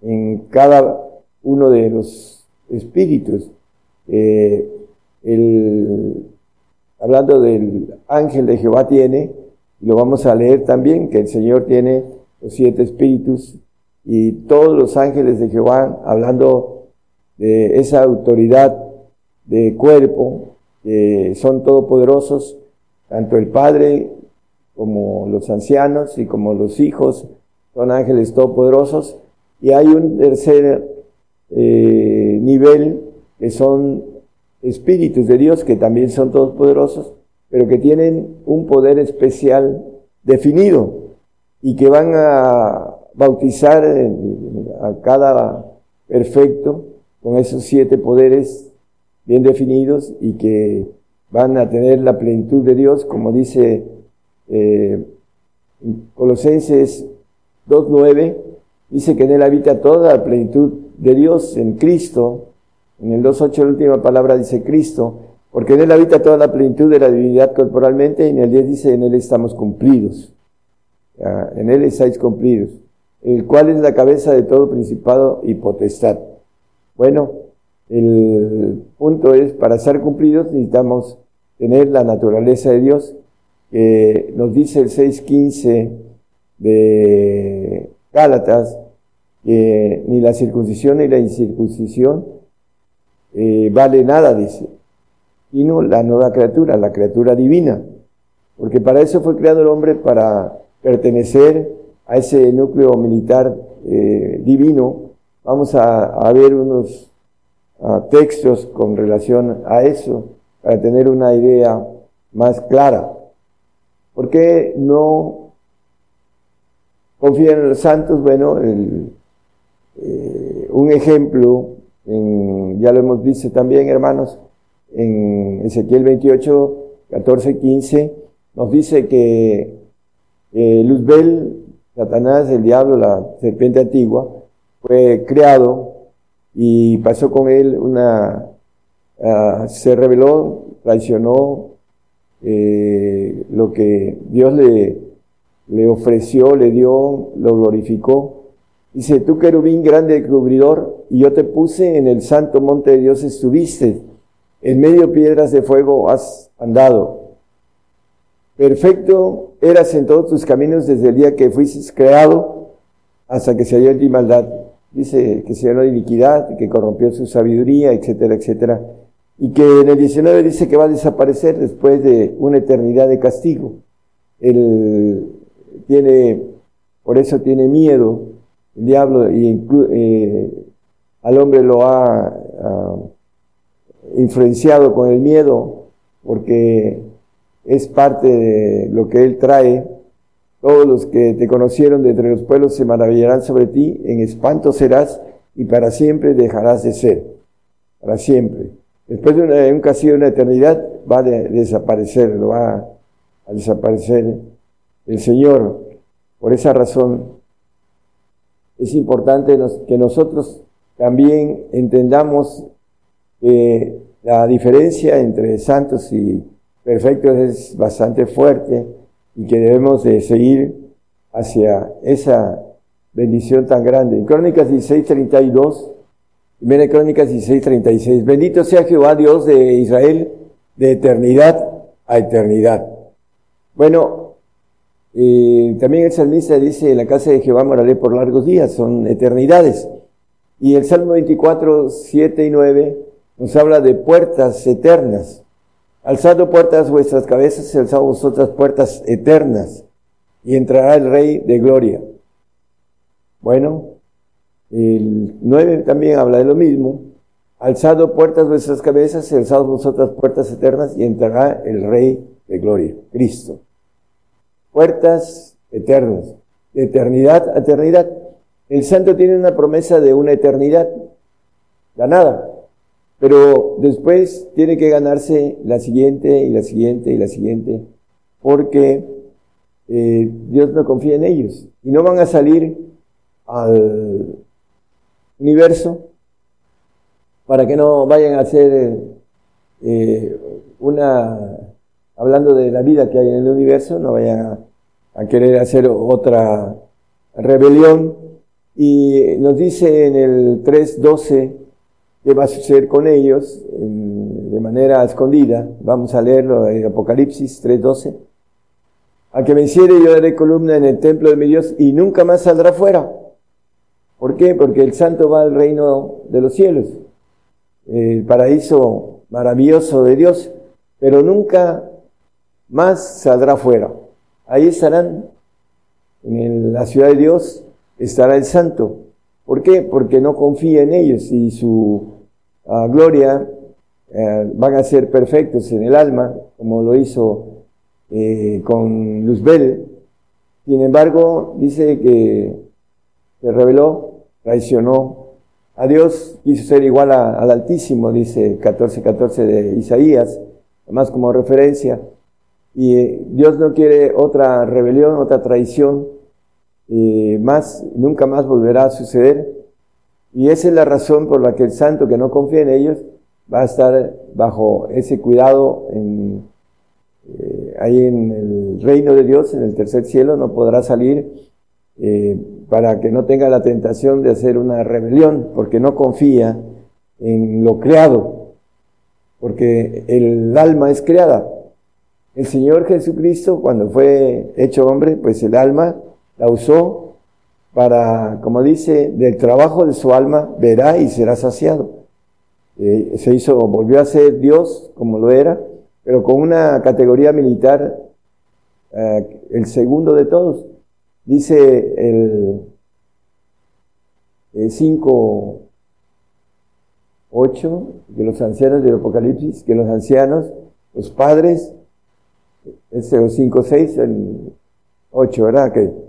en cada uno de los espíritus. Eh, hablando del ángel de Jehová tiene, y lo vamos a leer también, que el Señor tiene los siete espíritus y todos los ángeles de Jehová, hablando de esa autoridad de cuerpo, que son todopoderosos, tanto el Padre como los ancianos y como los hijos, son ángeles todopoderosos, y hay un tercer eh, nivel que son espíritus de Dios que también son todopoderosos, pero que tienen un poder especial definido y que van a bautizar a cada perfecto con esos siete poderes bien definidos y que van a tener la plenitud de Dios, como dice eh, Colosenses 2.9, dice que en él habita toda la plenitud de Dios en Cristo, en el 2.8 la última palabra dice Cristo, porque en Él habita toda la plenitud de la divinidad corporalmente, y en el 10 dice, en Él estamos cumplidos. Ah, en Él estáis cumplidos, el cual es la cabeza de todo principado y potestad. Bueno, el punto es, para estar cumplidos necesitamos tener la naturaleza de Dios, que nos dice el 6.15 de Gálatas, que ni la circuncisión ni la incircuncisión eh, vale nada, dice, sino la nueva criatura, la criatura divina. Porque para eso fue creado el hombre, para pertenecer a ese núcleo militar eh, divino. Vamos a, a ver unos textos con relación a eso, para tener una idea más clara. ¿Por qué no confían en los santos? Bueno, el, eh, un ejemplo, en- ya lo hemos visto también, hermanos, en Ezequiel 28, 14, 15, nos dice que Luzbel, Satanás, el diablo, la serpiente antigua, fue creado y pasó con él una, ah, se rebeló, traicionó eh, lo que Dios le le ofreció, le dio, lo glorificó. Dice, tú querubín grande cubridor, y yo te puse en el santo monte de Dios estuviste, en medio piedras de fuego has andado. Perfecto eras en todos tus caminos desde el día que fuiste creado hasta que se halló en ti maldad. Dice que se llenó de iniquidad, que corrompió su sabiduría, etcétera, etcétera. Y que en el 19 dice que va a desaparecer después de una eternidad de castigo. Él tiene, por eso tiene miedo el diablo y eh, al hombre lo ha influenciado con el miedo porque es parte de lo que él trae. Todos los que te conocieron de entre los pueblos se maravillarán sobre ti, en espanto serás y para siempre dejarás de ser. Para siempre. Después de una- un castigo de una eternidad va a de- desaparecer, lo va a desaparecer el Señor. Por esa razón es importante que nosotros también entendamos que la diferencia entre santos y perfectos es bastante fuerte y que debemos de seguir hacia esa bendición tan grande. En Crónicas 16:32, primera Crónicas 16:36, bendito sea Jehová Dios de Israel de eternidad a eternidad. Bueno, eh, también el salmista dice, en la casa de Jehová moraré por largos días, son eternidades. Y el Salmo 24, 7 y 9 nos habla de puertas eternas. Alzado puertas vuestras cabezas, y alzado vosotras puertas eternas, y entrará el Rey de gloria. Bueno, el 9 también habla de lo mismo. Alzado puertas vuestras cabezas, y alzado vosotras puertas eternas, y entrará el Rey de gloria, Cristo. Puertas eternas, de eternidad a eternidad. El santo tiene una promesa de una eternidad ganada, pero después tiene que ganarse la siguiente y la siguiente y la siguiente, porque eh, Dios no confía en ellos y no van a salir al universo para que no vayan a hacer eh, una, hablando de la vida que hay en el universo, no vayan a, a querer hacer otra rebelión. Y nos dice en el 3.12 qué va a suceder con ellos de manera escondida. Vamos a leerlo en Apocalipsis 3.12. Al que venciere yo daré columna en el templo de mi Dios y nunca más saldrá fuera. ¿Por qué? Porque el santo va al reino de los cielos, el paraíso maravilloso de Dios, pero nunca más saldrá fuera. Ahí estarán, en la ciudad de Dios estará el santo. ¿Por qué? Porque no confía en ellos y su ah, gloria eh, van a ser perfectos en el alma, como lo hizo eh, con Luzbel. Sin embargo, dice que se rebeló, traicionó a Dios, quiso ser igual al Altísimo, dice 14:14 de Isaías, además como referencia. Y eh, Dios no quiere otra rebelión, otra traición, eh, más, nunca más volverá a suceder. Y esa es la razón por la que el santo que no confía en ellos va a estar bajo ese cuidado en, eh, ahí en el reino de Dios, en el tercer cielo, no podrá salir eh, para que no tenga la tentación de hacer una rebelión, porque no confía en lo creado, porque el alma es creada. El Señor Jesucristo, cuando fue hecho hombre, pues el alma la usó para, como dice, del trabajo de su alma verá y será saciado. Eh, se hizo, volvió a ser Dios como lo era, pero con una categoría militar, eh, el segundo de todos. Dice el, el 5, 8 de los ancianos del Apocalipsis, que los ancianos, los padres, ese o 5, 6, el 8, ¿verdad? Que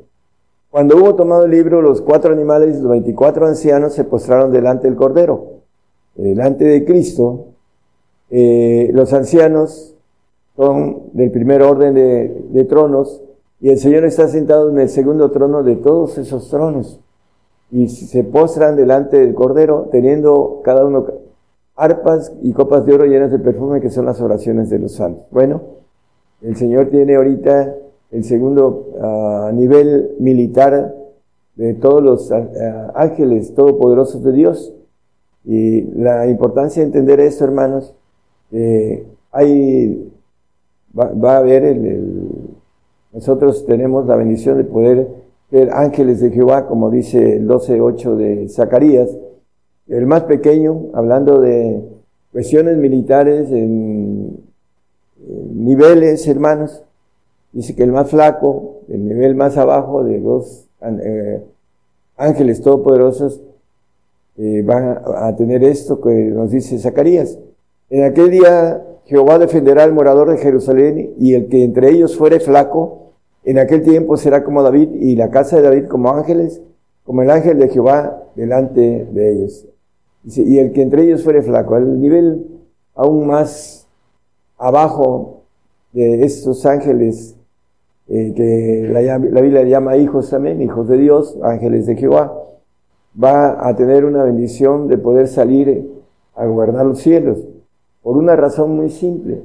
cuando hubo tomado el libro, los cuatro animales, los 24 ancianos se postraron delante del Cordero, delante de Cristo. Eh, los ancianos son del primer orden de, de tronos y el Señor está sentado en el segundo trono de todos esos tronos. Y se postran delante del Cordero, teniendo cada uno arpas y copas de oro llenas de perfume, que son las oraciones de los santos. Bueno, el Señor tiene ahorita el segundo ah, nivel militar de todos los ah, ángeles todopoderosos de Dios. Y la importancia de entender esto, hermanos, eh, hay, va, a haber el, nosotros tenemos la bendición de poder ver ángeles de Jehová, como dice el 12.8 de Zacarías, el más pequeño, hablando de cuestiones militares en niveles, hermanos, dice que el más flaco, el nivel más abajo de los eh, ángeles todopoderosos, eh, van a, tener esto que nos dice Zacarías. En aquel día Jehová defenderá al morador de Jerusalén y el que entre ellos fuere flaco, en aquel tiempo será como David y la casa de David como ángeles, como el ángel de Jehová delante de ellos. Dice, y el que entre ellos fuere flaco, al nivel aún más abajo de estos ángeles eh, que la, la Biblia llama hijos también, hijos de Dios, ángeles de Jehová, va a tener una bendición de poder salir a guardar los cielos, por una razón muy simple.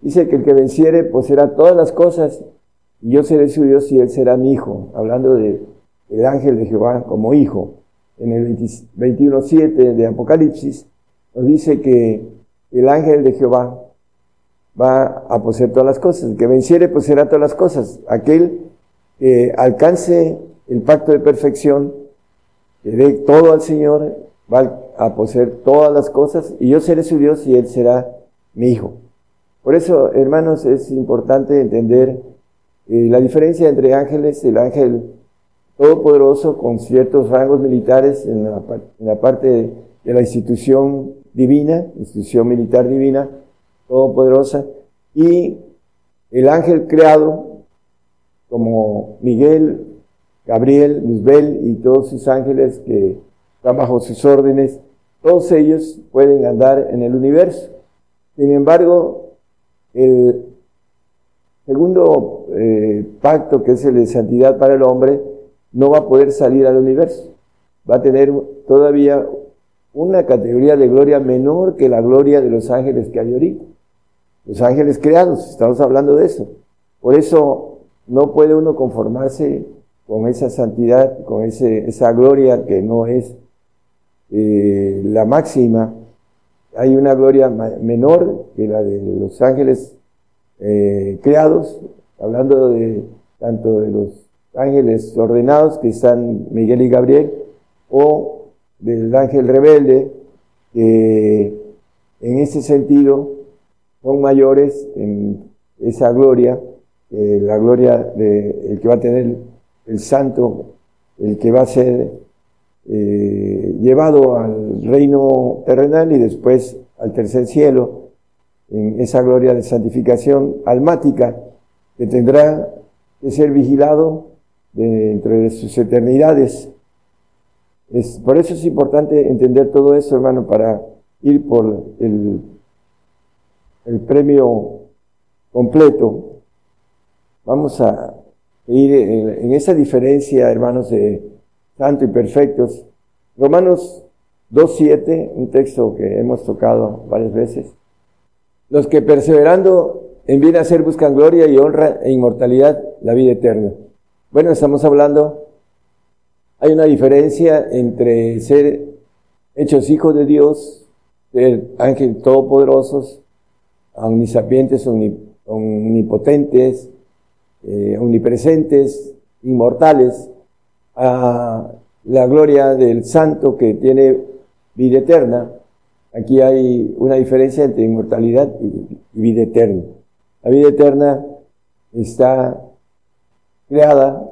Dice que el que venciere poseerá todas las cosas, y yo seré su Dios y él será mi hijo, hablando de el ángel de Jehová como hijo. En el 20 21.7 de Apocalipsis nos dice que el ángel de Jehová va a poseer todas las cosas. El que venciere poseerá todas las cosas. Aquel que alcance el pacto de perfección, que dé todo al Señor, va a poseer todas las cosas y yo seré su Dios y él será mi hijo. Por eso, hermanos, es importante entender eh, la diferencia entre ángeles, el ángel todopoderoso con ciertos rangos militares en la, par- en la parte de la institución divina, institución militar divina, todopoderosa, y el ángel creado como Miguel, Gabriel, Luzbel y todos sus ángeles que están bajo sus órdenes, todos ellos pueden andar en el universo. Sin embargo, el segundo eh, pacto, que es el de santidad para el hombre, no va a poder salir al universo. Va a tener todavía una categoría de gloria menor que la gloria de los ángeles que hay ahorita. Los ángeles creados, estamos hablando de eso. Por eso no puede uno conformarse con esa santidad, con esa gloria que no es eh, la máxima. Hay una gloria menor que la de los ángeles eh, creados, hablando de tanto de los ángeles ordenados que están Miguel y Gabriel, o del ángel rebelde, que en ese sentido son mayores en esa gloria, eh, la gloria de el que va a tener el santo, el que va a ser eh, llevado al reino terrenal y después al tercer cielo, en esa gloria de santificación almática, que tendrá que ser vigilado dentro de sus eternidades. Es, por eso es importante entender todo eso, hermano, para ir por el, el premio completo. Vamos a ir en, en esa diferencia, hermanos, de santo y perfectos. Romanos 2.7, un texto que hemos tocado varias veces. Los que perseverando en bien hacer buscan gloria y honra e inmortalidad, la vida eterna. Bueno, estamos hablando, hay una diferencia entre ser hechos hijos de Dios, ser ángeles todopoderosos, omnisapientes, omni- omnipotentes, eh, omnipresentes, inmortales, a la gloria del santo que tiene vida eterna. Aquí hay una diferencia entre inmortalidad y vida eterna. La vida eterna está creada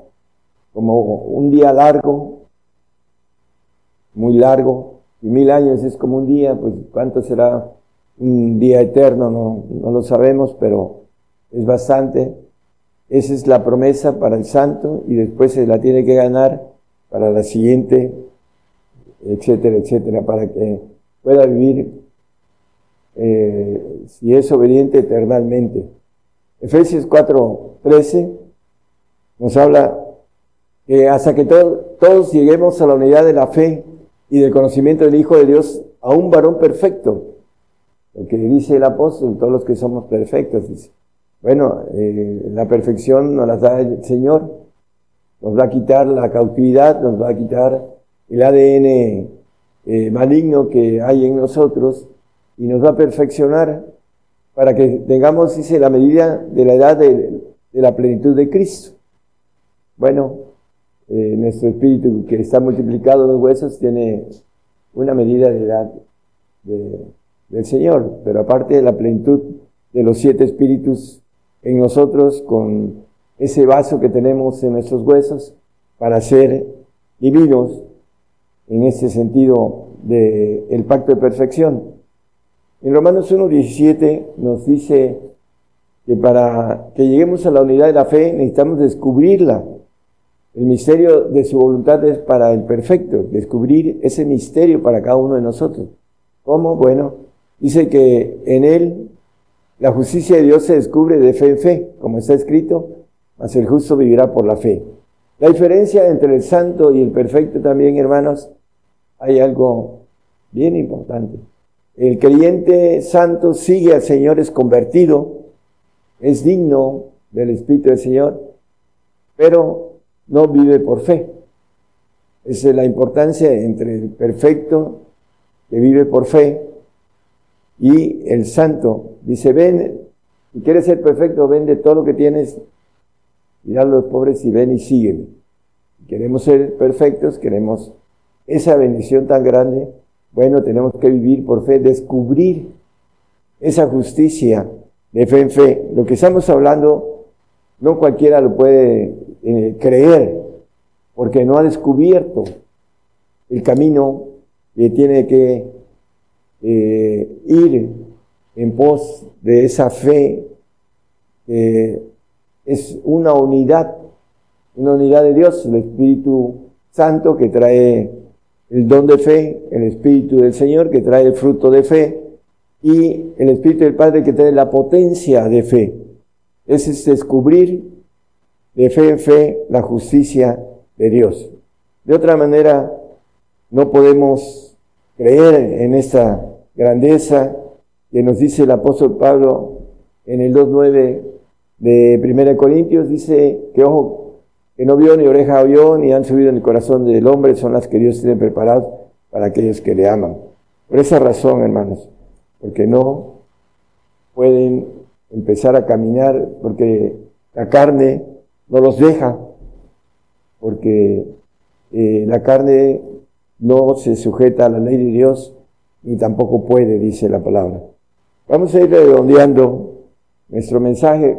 como un día largo, muy largo, y mil años es como un día, pues cuánto será un día eterno, no, no lo sabemos, pero es bastante. Esa es la promesa para el santo y después se la tiene que ganar para la siguiente, etcétera, etcétera, para que pueda vivir, eh, si es obediente, eternamente. Efesios 4:13 nos habla que hasta que to- todos lleguemos a la unidad de la fe y del conocimiento del Hijo de Dios, a un varón perfecto. Lo que dice el apóstol, todos los que somos perfectos, dice. Bueno, eh, la perfección nos la da el Señor, nos va a quitar la cautividad, nos va a quitar el ADN eh, maligno que hay en nosotros y nos va a perfeccionar para que tengamos, dice, la medida de la edad de, la plenitud de Cristo. Bueno, eh, nuestro espíritu que está multiplicado en los huesos tiene una medida de edad de- del Señor, pero aparte de la plenitud de los siete espíritus en nosotros, con ese vaso que tenemos en nuestros huesos, para ser divinos en ese sentido del el pacto de perfección. En Romanos 1.17 nos dice que para que lleguemos a la unidad de la fe necesitamos descubrirla. El misterio de su voluntad es para el perfecto, descubrir ese misterio para cada uno de nosotros. ¿Cómo? Bueno, dice que en él la justicia de Dios se descubre de fe en fe, como está escrito, mas el justo vivirá por la fe. La diferencia entre el santo y el perfecto también, hermanos, hay algo bien importante. El creyente santo sigue al Señor, es convertido, es digno del Espíritu del Señor, pero no vive por fe. Esa es la importancia entre el perfecto que vive por fe y el santo. Dice, ven, si quieres ser perfecto, vende todo lo que tienes y a los pobres y ven y sígueme. Queremos ser perfectos, queremos esa bendición tan grande. Bueno, tenemos que vivir por fe, descubrir esa justicia de fe en fe. Lo que estamos hablando, no cualquiera lo puede eh, creer, porque no ha descubierto el camino que tiene que eh, ir en pos de esa fe que es una unidad, una unidad de Dios, el Espíritu Santo que trae el don de fe, el Espíritu del Señor que trae el fruto de fe y el Espíritu del Padre que trae la potencia de fe. Ese es descubrir de fe en fe la justicia de Dios. De otra manera, no podemos creer en esta grandeza que nos dice el apóstol Pablo en el 2.9 de 1 Corintios, dice que ojo, que no vio ni oreja oyó, ni han subido en el corazón del hombre, son las que Dios tiene preparadas para aquellos que le aman. Por esa razón, hermanos, porque no pueden empezar a caminar, porque la carne no los deja, porque eh, la carne no se sujeta a la ley de Dios, ni tampoco puede, dice la palabra. Vamos a ir redondeando nuestro mensaje,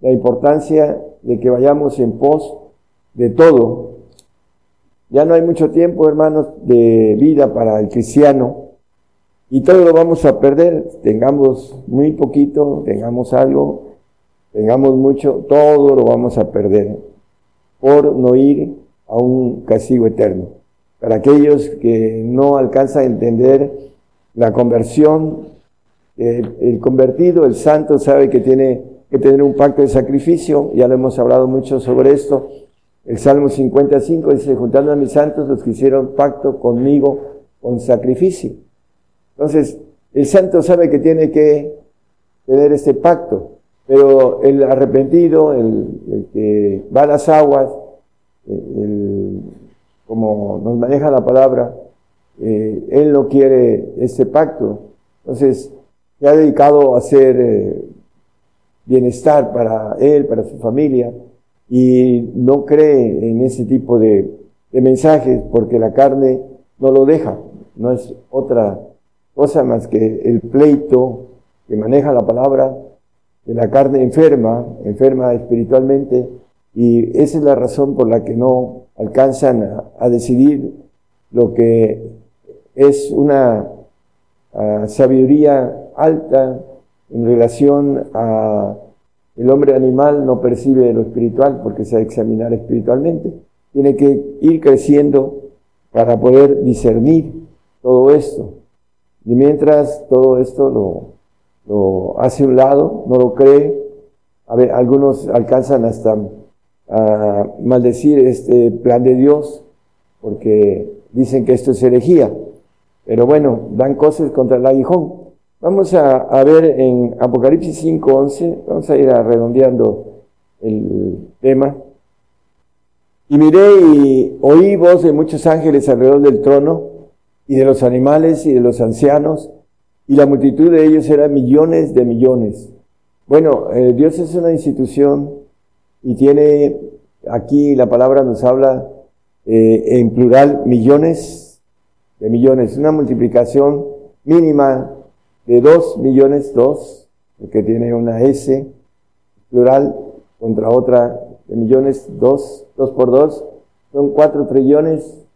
la importancia de que vayamos en pos de todo. Ya no hay mucho tiempo, hermanos, de vida para el cristiano y todo lo vamos a perder. Tengamos muy poquito, tengamos algo, tengamos mucho, todo lo vamos a perder por no ir a un castigo eterno. Para aquellos que no alcanzan a entender la conversión, el, el convertido, el santo, sabe que tiene que tener un pacto de sacrificio, ya lo hemos hablado mucho sobre esto. El Salmo 55 dice, juntando a mis santos los que hicieron pacto conmigo con sacrificio. Entonces, el santo sabe que tiene que tener este pacto, pero el arrepentido, el, que va a las aguas, como nos maneja la palabra, eh, él no quiere este pacto. Entonces, se ha dedicado a hacer eh, bienestar para él, para su familia, y no cree en ese tipo de, mensajes porque la carne no lo deja. No es otra cosa más que el pleito que maneja la palabra, que la carne enferma, enferma espiritualmente, y esa es la razón por la que no alcanzan a decidir lo que es una ah, sabiduría alta en relación a el hombre animal no percibe lo espiritual porque se ha de examinar espiritualmente. Tiene que ir creciendo para poder discernir todo esto. Y mientras todo esto lo, hace un lado, no lo cree, a ver, algunos alcanzan hasta a maldecir este plan de Dios porque dicen que esto es herejía. Pero bueno, dan cosas contra el aguijón. Vamos a, a ver en Apocalipsis 5.11, vamos a ir a redondeando el tema. Y miré y oí voz de muchos ángeles alrededor del trono, y de los animales y de los ancianos, y la multitud de ellos era millones de millones. Bueno, eh, Dios es una institución y tiene, aquí la palabra nos habla eh, en plural, millones de millones, una multiplicación mínima de dos millones, dos, que tiene una S plural contra otra de millones, dos, dos por dos, son cuatro trillones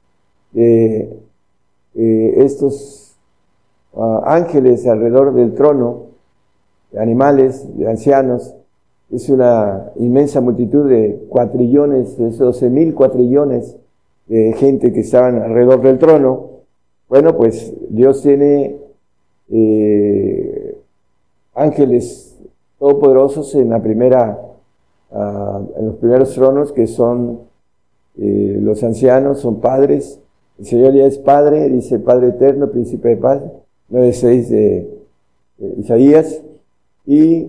de estos ah, ángeles alrededor del trono, de animales, de ancianos, es una inmensa multitud de cuatrillones, de esos doce mil cuatrillones de gente que estaban alrededor del trono. Bueno, pues Dios tiene eh, ángeles todopoderosos en la primera, ah, en los primeros tronos que son eh, los ancianos, son padres. El Señor ya es Padre, dice Padre Eterno, Príncipe de Paz, 9.6 de, de Isaías. Y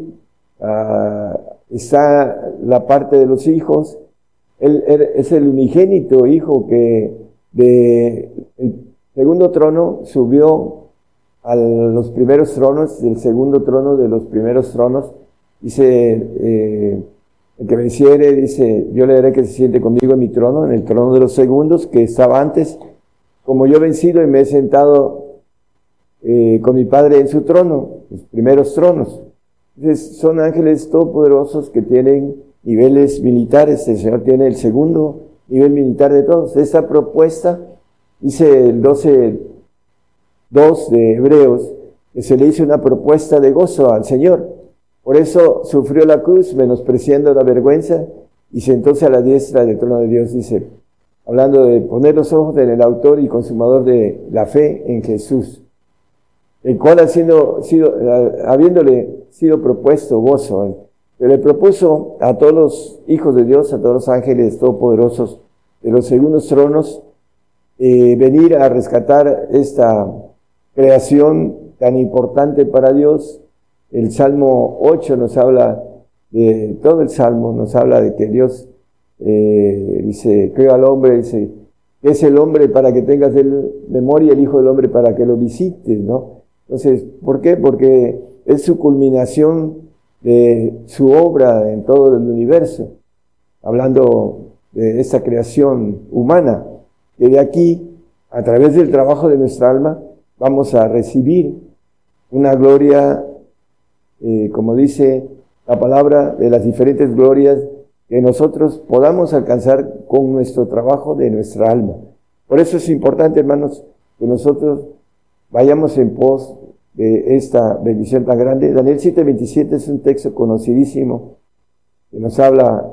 ah, está la parte de los hijos. Él, es el unigénito hijo que de segundo trono subió a los primeros tronos, del segundo trono de los primeros tronos. Dice, eh, el que venciere, dice, yo le daré que se siente conmigo en mi trono, en el trono de los segundos, que estaba antes, como yo he vencido y me he sentado eh, con mi Padre en su trono, los primeros tronos. Entonces, son ángeles todopoderosos que tienen niveles militares. El Señor tiene el segundo nivel militar de todos. Esta propuesta, dice el 12, 2 de Hebreos, que se le hizo una propuesta de gozo al Señor. Por eso sufrió la cruz, menospreciando la vergüenza, y sentóse a la diestra del trono de Dios, dice, hablando de poner los ojos en el autor y consumador de la fe en Jesús, el cual ha sido, sido, habiéndole sido propuesto gozo, le propuso a todos los hijos de Dios, a todos los ángeles todopoderosos de los segundos tronos, eh, venir a rescatar esta creación tan importante para Dios. El Salmo 8 nos habla de todo el Salmo, nos habla de que Dios eh, dice, creo al hombre, dice, es el hombre para que tengas el memoria, el Hijo del Hombre para que lo visites, ¿no? Entonces, ¿por qué? Porque es su culminación de su obra en todo el universo, hablando de esta creación humana, que de aquí, a través del trabajo de nuestra alma, vamos a recibir una gloria, eh, como dice la palabra, de las diferentes glorias que nosotros podamos alcanzar con nuestro trabajo de nuestra alma. Por eso es importante, hermanos, que nosotros vayamos en pos de esta bendición tan grande. Daniel 7:27 es un texto conocidísimo que nos habla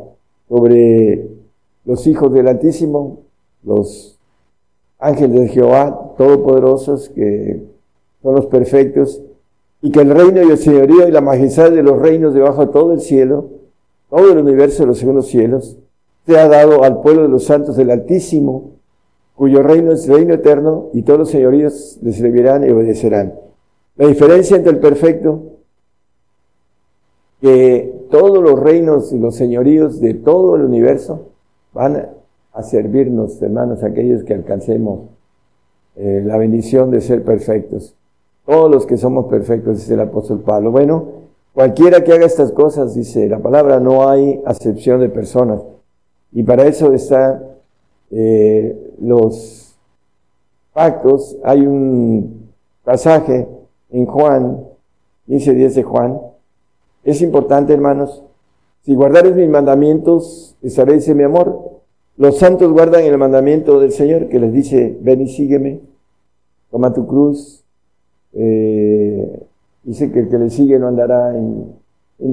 sobre los hijos del Altísimo, los ángeles de Jehová, todopoderosos, que son los perfectos, y que el reino y el señorío y la majestad de los reinos debajo de todo el cielo, todo el universo de los segundos cielos, se ha dado al pueblo de los santos del Altísimo, cuyo reino es reino eterno, y todos los señoríos le servirán y obedecerán. La diferencia entre el perfecto, que todos los reinos y los señoríos de todo el universo van a servirnos, hermanos, aquellos que alcancemos eh, la bendición de ser perfectos. Todos los que somos perfectos, dice el apóstol Pablo. Bueno, cualquiera que haga estas cosas, dice la palabra, no hay acepción de personas. Y para eso está eh, los pactos. Hay un pasaje en Juan, 15 días de Juan. Es importante, hermanos. Si guardares mis mandamientos, estaréis en mi amor. Los santos guardan el mandamiento del Señor que les dice, ven y sígueme, toma tu cruz. Eh, dice que el que le sigue no andará en,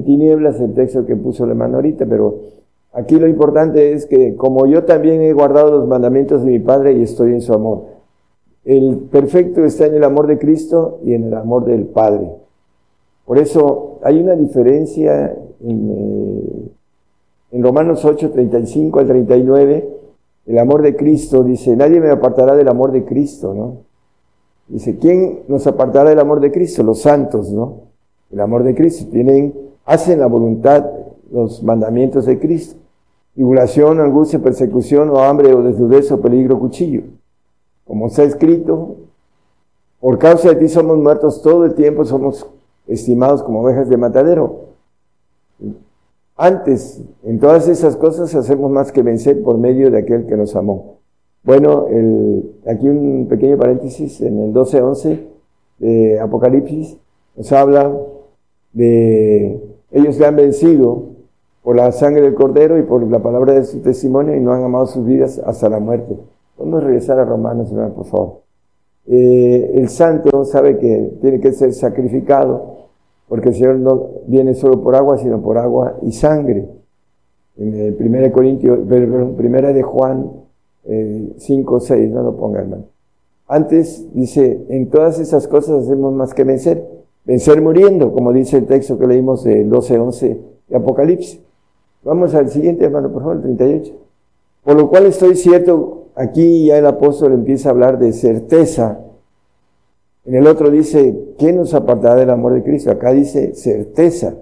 tinieblas, el texto que puso la mano ahorita, pero aquí lo importante es que como yo también he guardado los mandamientos de mi Padre y estoy en su amor. El perfecto está en el amor de Cristo y en el amor del Padre. Por eso hay una diferencia en, eh, en Romanos 8, 35 al 39. El amor de Cristo dice, nadie me apartará del amor de Cristo, ¿no? Dice, ¿quién nos apartará del amor de Cristo? Los santos, ¿no? El amor de Cristo. Tienen, hacen la voluntad, los mandamientos de Cristo. Tribulación, angustia, persecución, o hambre, o desnudez, o peligro, cuchillo. Como está escrito, por causa de ti somos muertos todo el tiempo, somos estimados como ovejas de matadero. Antes, en todas esas cosas hacemos más que vencer por medio de aquel que nos amó. Bueno, el- aquí un pequeño paréntesis en el 12.11 de Apocalipsis nos habla de ellos le han vencido por la sangre del cordero y por la palabra de su testimonio y no han amado sus vidas hasta la muerte. Vamos a regresar a Romanos, por favor. Eh, el santo sabe que tiene que ser sacrificado porque el Señor no viene solo por agua, sino por agua y sangre. En el 1 Corintios, primera de Juan eh, 5, 6, no lo ponga hermano. Antes dice, en todas esas cosas hacemos más que vencer. Vencer muriendo, como dice el texto que leímos del 12, 11 de Apocalipsis. Vamos al siguiente, hermano, por favor, el 38. Por lo cual estoy cierto, aquí ya el apóstol empieza a hablar de certeza. En el otro dice, ¿quién nos apartará del amor de Cristo? Acá dice certeza,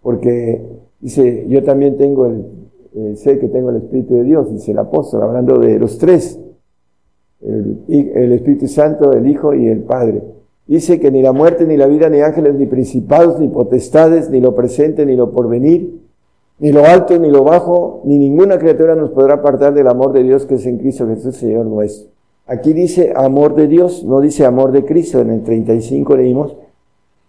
porque dice, yo también tengo el, sé que tengo el Espíritu de Dios, dice el apóstol, hablando de los tres, el, el Espíritu Santo, el Hijo y el Padre. Dice que ni la muerte, ni la vida, ni ángeles, ni principados, ni potestades, ni lo presente, ni lo porvenir, ni lo alto, ni lo bajo, ni ninguna criatura nos podrá apartar del amor de Dios que es en Cristo Jesús, Señor nuestro. Aquí dice amor de Dios, no dice amor de Cristo. En el 35 leímos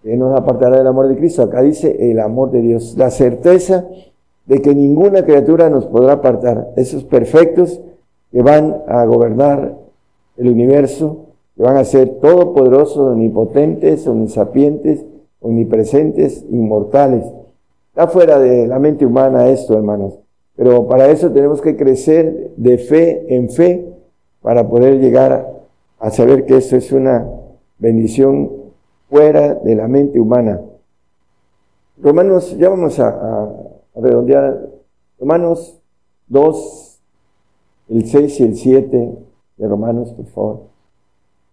que nos apartará del amor de Cristo. Acá dice el amor de Dios, la certeza de que ninguna criatura nos podrá apartar. Esos perfectos que van a gobernar el universo, que van a ser todopoderosos, omnipotentes, omnisapientes, omnipresentes, inmortales. Está fuera de la mente humana esto, hermanos. Pero para eso tenemos que crecer de fe en fe para poder llegar a, saber que esto es una bendición fuera de la mente humana. Romanos, ya vamos a redondear. Romanos 2, el 6 y el 7 de Romanos, por favor.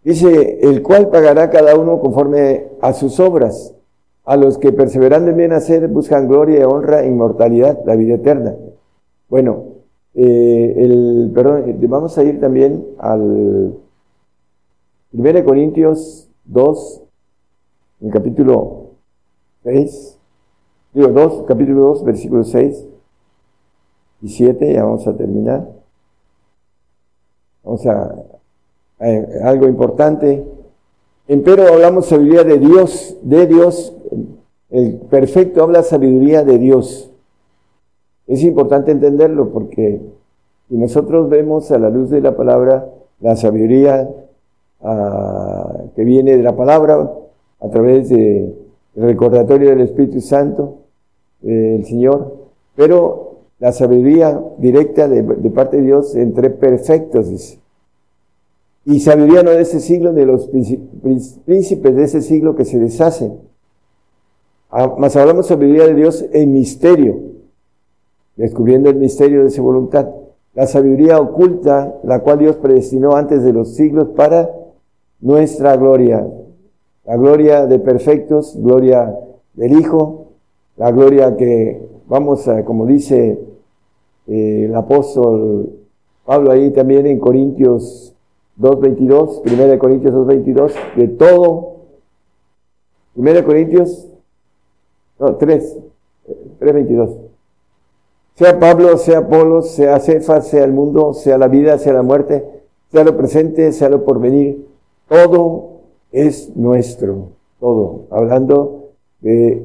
Dice, el cual pagará cada uno conforme a sus obras. A los que perseverando en bien hacer buscan gloria, honra, inmortalidad, la vida eterna. Bueno, eh, el, perdón, eh, vamos a ir también al 1 Corintios 2, en capítulo 6, digo 2, capítulo 2, versículos 6 y 7, ya vamos a terminar. Vamos a, a- algo importante. Empero hablamos sabiduría de Dios, de Dios. El perfecto habla sabiduría de Dios. Es importante entenderlo porque si nosotros vemos a la luz de la palabra la sabiduría ah, que viene de la palabra a través del recordatorio del Espíritu Santo del Señor, pero la sabiduría directa de, de parte de Dios entre perfectos. Y sabiduría no de ese siglo, de los príncip- príncip- príncipes de ese siglo que se deshacen. Ah, Mas hablamos sabiduría de Dios en misterio, descubriendo el misterio de su voluntad. La sabiduría oculta, la cual Dios predestinó antes de los siglos para nuestra gloria. La gloria de perfectos, gloria del Hijo, la gloria que vamos a, como dice eh, el apóstol Pablo ahí también en Corintios 2.22, 1 Corintios 2.22, de todo, 1 Corintios, no, 3, 3.22. Sea Pablo, sea Apolo, sea Cefas, sea el mundo, sea la vida, sea la muerte, sea lo presente, sea lo porvenir, todo es nuestro, todo. Hablando de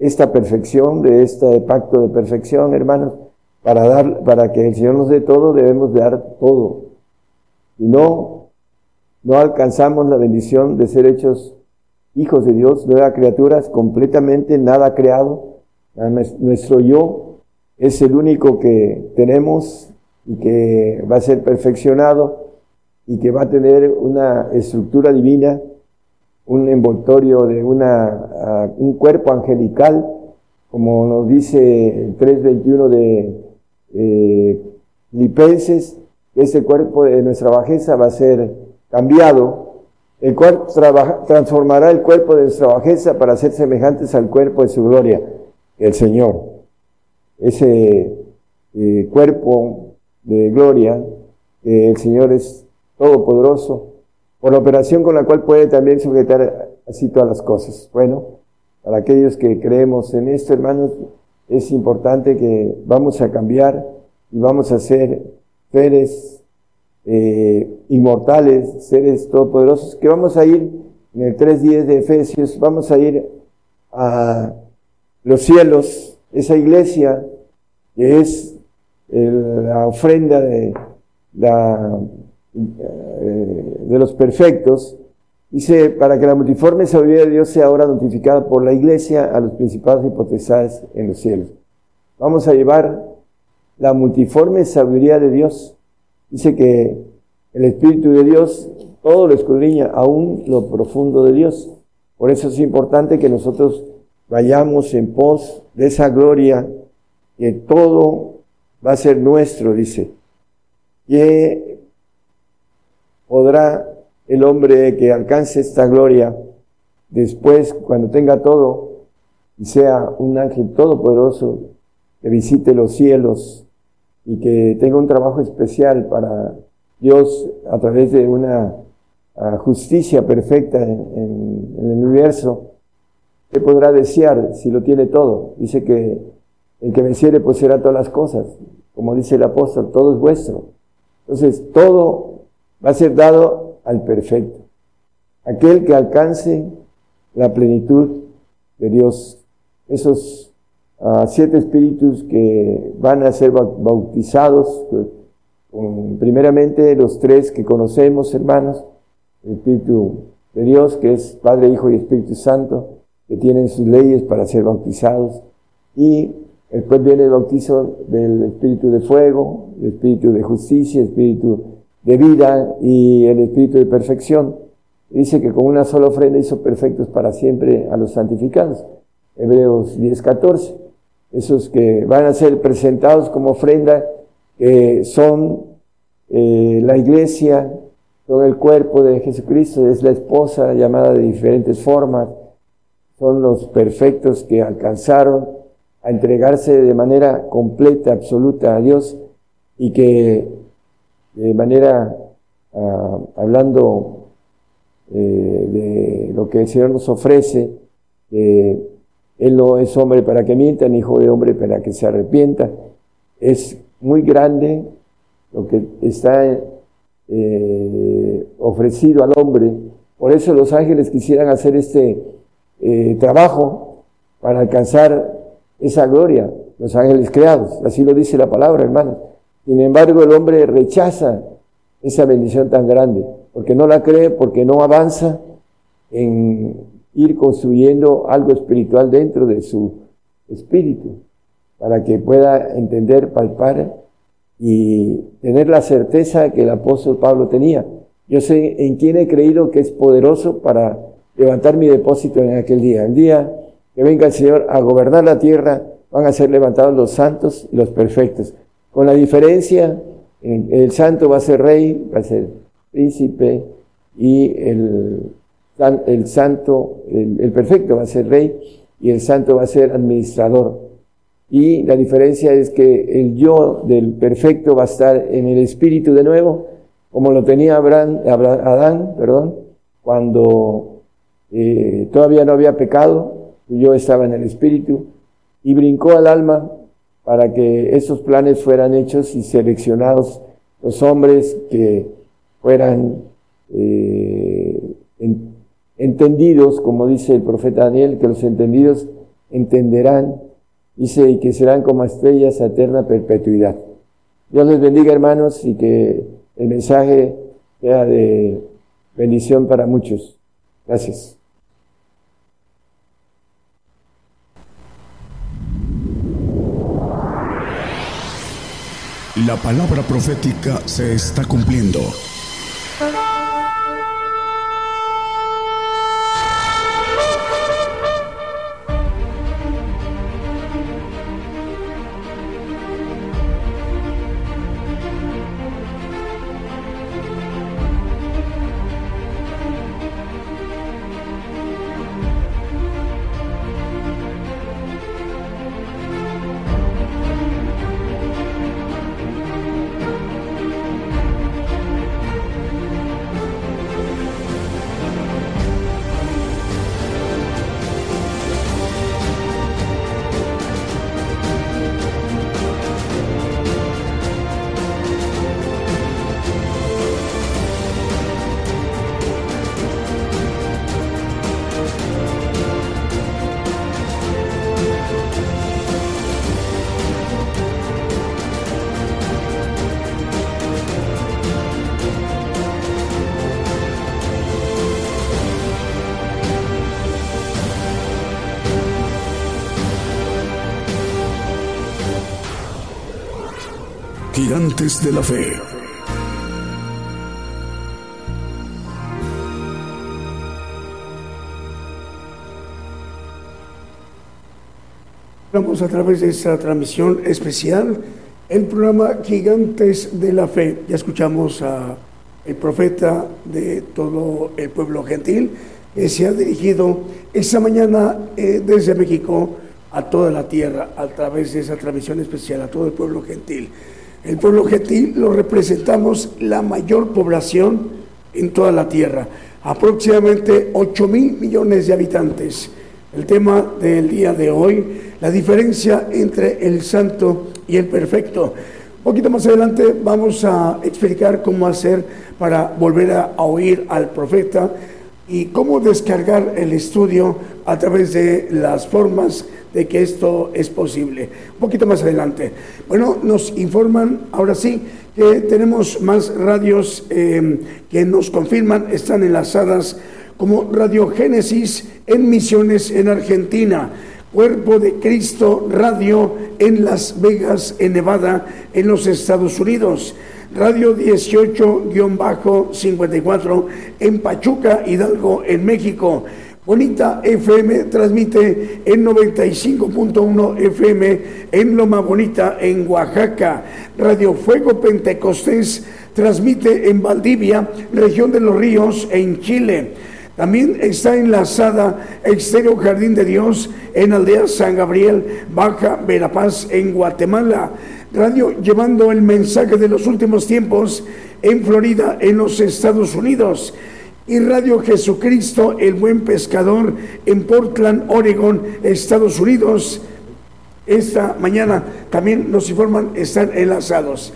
esta perfección, de este pacto de perfección, hermanos, para dar, para que el Señor nos dé todo, debemos de dar todo. Y no, no alcanzamos la bendición de ser hechos hijos de Dios, nuevas criaturas, completamente nada creado. Nuestro yo es el único que tenemos y que va a ser perfeccionado y que va a tener una estructura divina, un envoltorio de una, un cuerpo angelical, como nos dice el 3.21 de eh, Lipenses, ese cuerpo de nuestra bajeza va a ser cambiado el cual transformará el cuerpo de nuestra bajeza para ser semejantes al cuerpo de su gloria, el Señor. Ese eh, cuerpo de gloria, que el Señor es todopoderoso, por la operación con la cual puede también sujetar así todas las cosas. Bueno, para aquellos que creemos en esto, hermanos, es importante que vamos a cambiar y vamos a ser seres eh, inmortales, seres todopoderosos, que vamos a ir en el 3.10 de Efesios, vamos a ir a los cielos, esa iglesia es el- la ofrenda de, eh, de los perfectos, dice, para que la multiforme sabiduría de Dios sea ahora notificada por la iglesia a los principados y potestades en los cielos. Vamos a llevar la multiforme sabiduría de Dios. Dice que el Espíritu de Dios todo lo escudriña, aún lo profundo de Dios. Por eso es importante que nosotros vayamos en pos de esa gloria, que todo va a ser nuestro, dice. Que podrá el hombre que alcance esta gloria después, cuando tenga todo, y sea un ángel todopoderoso que visite los cielos y que tenga un trabajo especial para Dios a través de una ah, justicia perfecta en, el universo, ¿qué podrá desear si lo tiene todo? Dice que el que venciere poseerá todas las cosas, como dice el apóstol, todo es vuestro. Entonces, todo va a ser dado al perfecto. Aquel que alcance la plenitud de Dios. Esos ah, siete espíritus que van a ser bau- bautizados, pues, con primeramente los tres que conocemos, hermanos, el Espíritu de Dios, que es Padre, Hijo y Espíritu Santo, que tienen sus leyes para ser bautizados, y después viene el bautizo del Espíritu de fuego, el Espíritu de justicia, el Espíritu de vida y el Espíritu de perfección. Dice que con una sola ofrenda hizo perfectos para siempre a los santificados. Hebreos 10, 14. Esos que van a ser presentados como ofrenda, son eh, la iglesia, son el cuerpo de Jesucristo, es la esposa llamada de diferentes formas, son los perfectos que alcanzaron a entregarse de manera completa, absoluta a Dios y que de manera, ah, hablando eh, de lo que el Señor nos ofrece, Él no es hombre para que mienta, ni hijo de hombre para que se arrepienta, es muy grande lo que está eh, ofrecido al hombre. Por eso los ángeles quisieran hacer este eh, trabajo para alcanzar esa gloria, los ángeles creados. Así lo dice la palabra, hermano. Sin embargo, el hombre rechaza esa bendición tan grande, porque no la cree, porque no avanza en ir construyendo algo espiritual dentro de su espíritu, para que pueda entender, palpar y tener la certeza que el apóstol Pablo tenía. Yo sé en quién he creído que es poderoso para levantar mi depósito en aquel día. El día que venga el Señor a gobernar la tierra, van a ser levantados los santos y los perfectos. Con la diferencia, en- el santo va a ser rey, va a ser príncipe, y el, el santo, el, perfecto va a ser rey, y el santo va a ser administrador. Y la diferencia es que el yo del perfecto va a estar en el espíritu de nuevo, como lo tenía Abraham, Abra- Adán, perdón, cuando eh, todavía no había pecado, yo estaba en el espíritu, y brincó al alma para que esos planes fueran hechos y seleccionados los hombres que fueran eh, en- entendidos, como dice el profeta Daniel, que los entendidos entenderán, dice, y que serán como estrellas a eterna perpetuidad. Dios les bendiga, hermanos, y que el mensaje sea de bendición para muchos. Gracias. La palabra profética se está cumpliendo. Gigantes de la Fe. Vamos a través de esta transmisión especial el programa Gigantes de la Fe. Ya escuchamos a el profeta de todo el pueblo gentil que se ha dirigido esta mañana eh, desde México a toda la tierra a través de esa transmisión especial a todo el pueblo gentil. El pueblo gentil lo representamos la mayor población en toda la tierra, aproximadamente 8 mil millones de habitantes. El tema del día de hoy, la diferencia entre el santo y el perfecto. Un poquito más adelante vamos a explicar cómo hacer para volver a, oír al profeta y cómo descargar el estudio a través de las formas de que esto es posible. Un poquito más adelante. Bueno, nos informan ahora sí que tenemos más radios eh, que nos confirman, están enlazadas como Radio Génesis en Misiones en Argentina, Cuerpo de Cristo Radio en Las Vegas, en Nevada, en los Estados Unidos. Radio 18-54 en Pachuca, Hidalgo, en México. Bonita FM transmite en 95.1 FM en Loma Bonita, en Oaxaca. Radio Fuego Pentecostés transmite en Valdivia, región de los ríos, en Chile. También está enlazada Exterior Jardín de Dios en Aldea San Gabriel, Baja Verapaz, en Guatemala. Radio llevando el mensaje de los últimos tiempos en Florida, en los Estados Unidos. Y Radio Jesucristo, el buen pescador, en Portland, Oregon, Estados Unidos. Esta mañana también nos informan, están enlazados.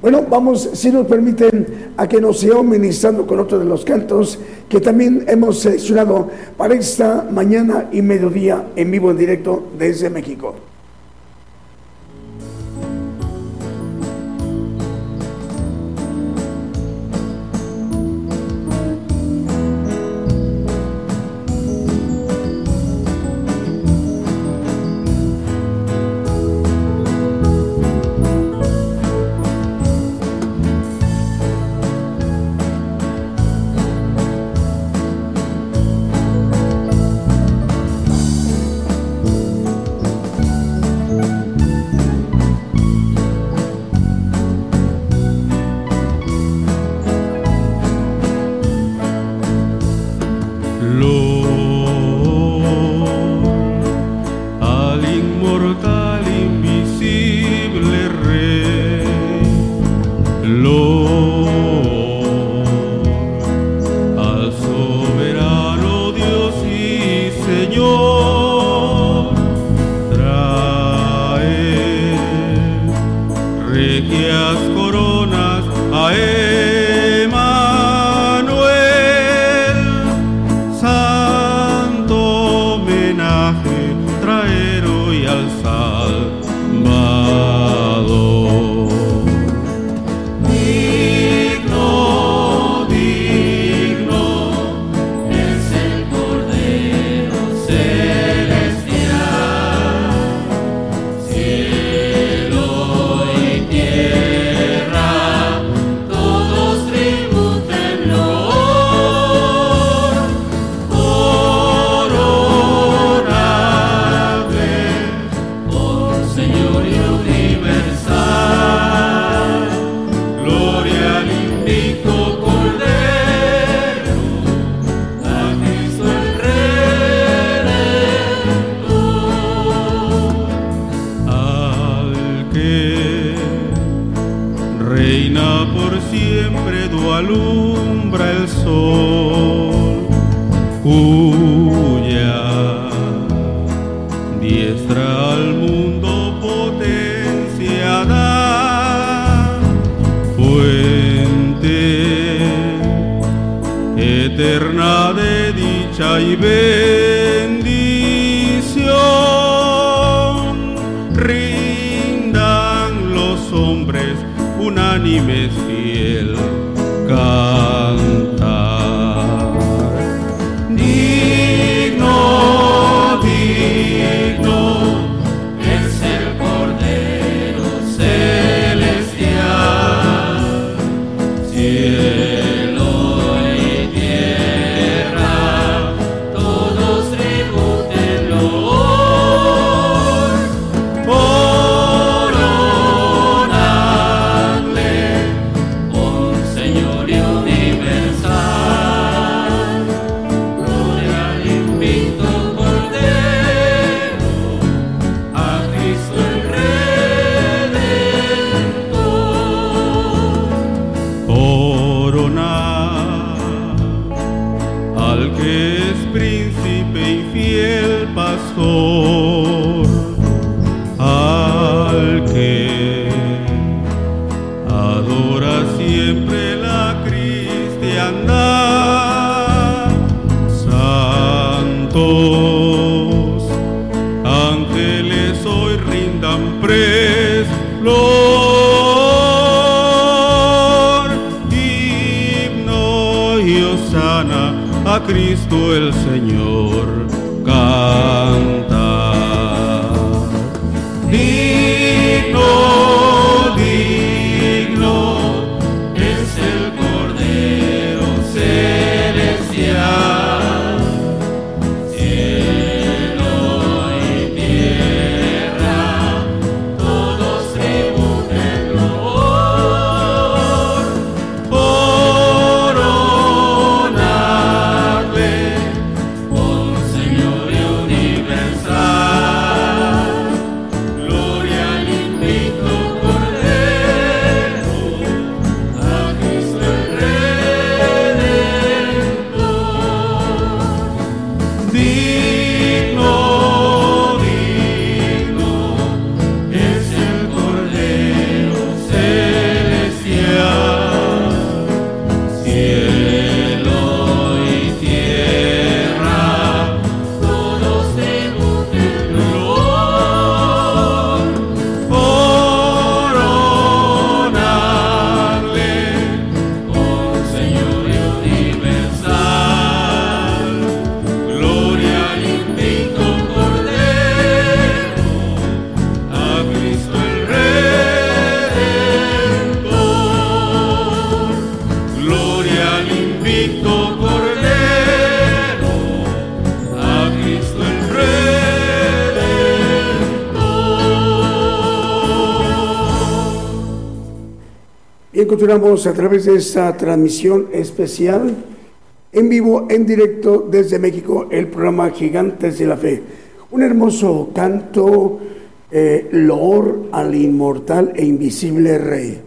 Bueno, vamos, si nos permiten, a que nos sigamos ministrando con otro de los cantos que también hemos seleccionado para esta mañana y mediodía en vivo en directo desde México. A Cristo el Señor canta. Continuamos a través de esta transmisión especial en vivo, en directo desde México, el programa Gigantes de la Fe. Un hermoso canto, eh, loor al inmortal e invisible Rey.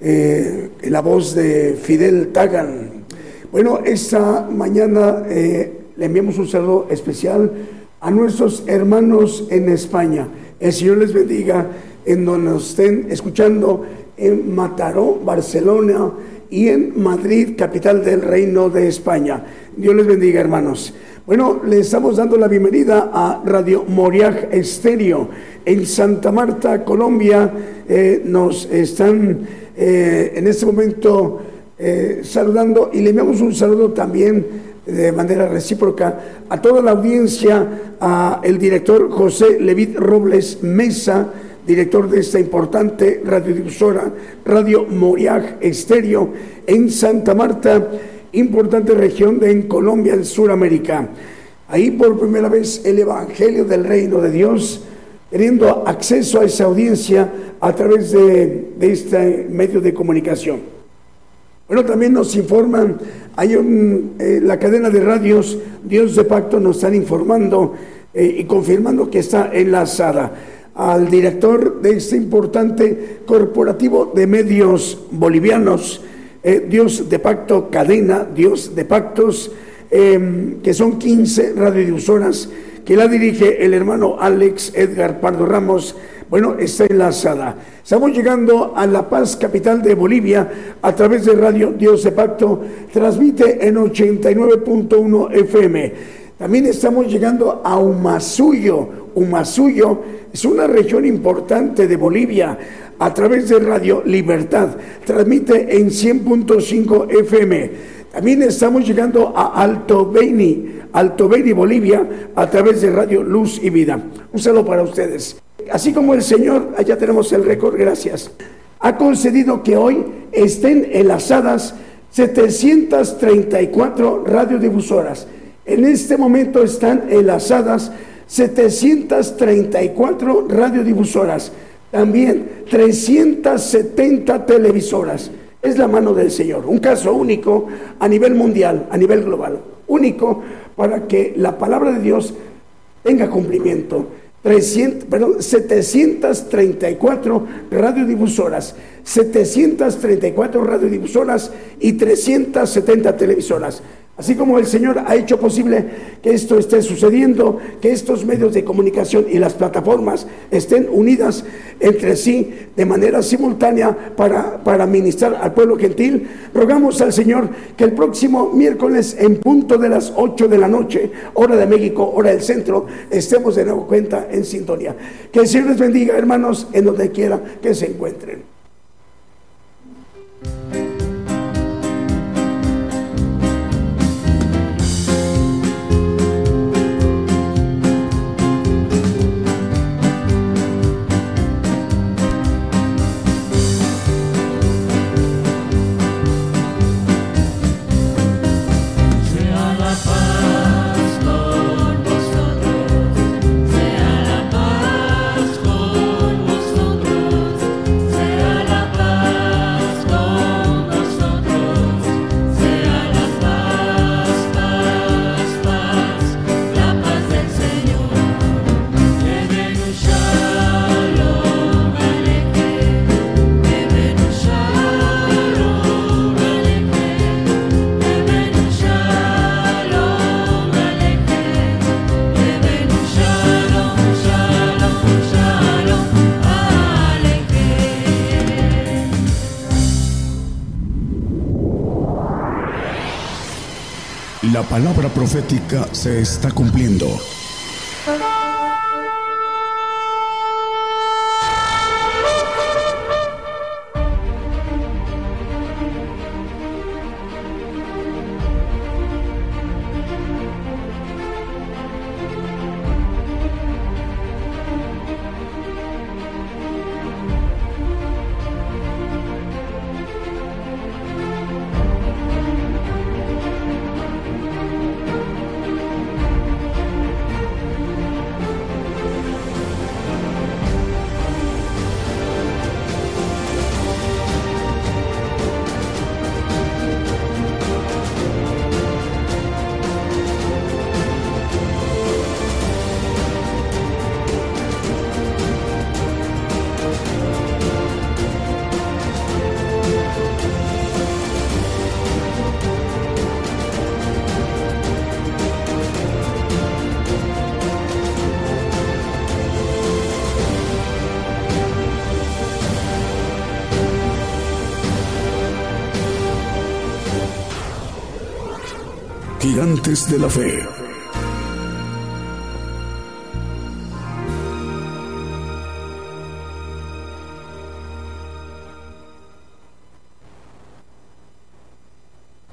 Eh, la voz de Fidel Tagan. Bueno, esta mañana eh, le enviamos un saludo especial a nuestros hermanos en España. El Señor les bendiga en donde nos estén escuchando en Mataró, Barcelona y en Madrid, capital del Reino de España. Dios les bendiga, hermanos. Bueno, le estamos dando la bienvenida a Radio Moriaj Estéreo en Santa Marta, Colombia. Eh, nos están eh, en este momento eh, saludando y le enviamos un saludo también de manera recíproca a toda la audiencia, a el director José Levit Robles Mesa, director de esta importante radiodifusora, Radio Moriaj Estéreo, en Santa Marta, importante región de en Colombia, en Sudamérica. Ahí por primera vez el Evangelio del Reino de Dios, teniendo acceso a esa audiencia a través de, de este medio de comunicación. Bueno, también nos informan, hay un, eh, la cadena de radios Dios de Pacto nos están informando eh, y confirmando que está enlazada al director de este importante corporativo de medios bolivianos, eh, Dios de Pacto Cadena, Dios de Pactos, eh, que son 15 radiodifusoras que la dirige el hermano Alex Edgar Pardo Ramos. Bueno, está enlazada. Estamos llegando a La Paz, capital de Bolivia, a través de Radio Dios de Pacto. Transmite en 89.1 FM. También estamos llegando a Humasuyo. Humasuyo es una región importante de Bolivia a través de Radio Libertad. Transmite en 100.5 FM. También estamos llegando a Alto Beni, Alto Beni, Bolivia, a través de Radio Luz y Vida. Un saludo para ustedes. Así como el Señor, allá tenemos el récord, gracias. Ha concedido que hoy estén enlazadas 734 radiodifusoras. En este momento están enlazadas 734 radiodifusoras, también 370 televisoras. Es la mano del Señor, un caso único a nivel mundial, a nivel global, único para que la palabra de Dios tenga cumplimiento. 300, perdón, 734 radiodifusoras, 734 radiodifusoras y 370 televisoras. Así como el Señor ha hecho posible que esto esté sucediendo, que estos medios de comunicación y las plataformas estén unidas entre sí de manera simultánea para, para ministrar al pueblo gentil, rogamos al Señor que el próximo miércoles en punto de las 8 de la noche, hora de México, hora del centro, estemos de nuevo cuenta en sintonía. Que el Señor les bendiga, hermanos, en donde quiera que se encuentren. La palabra profética se está cumpliendo. Gigantes de la fe.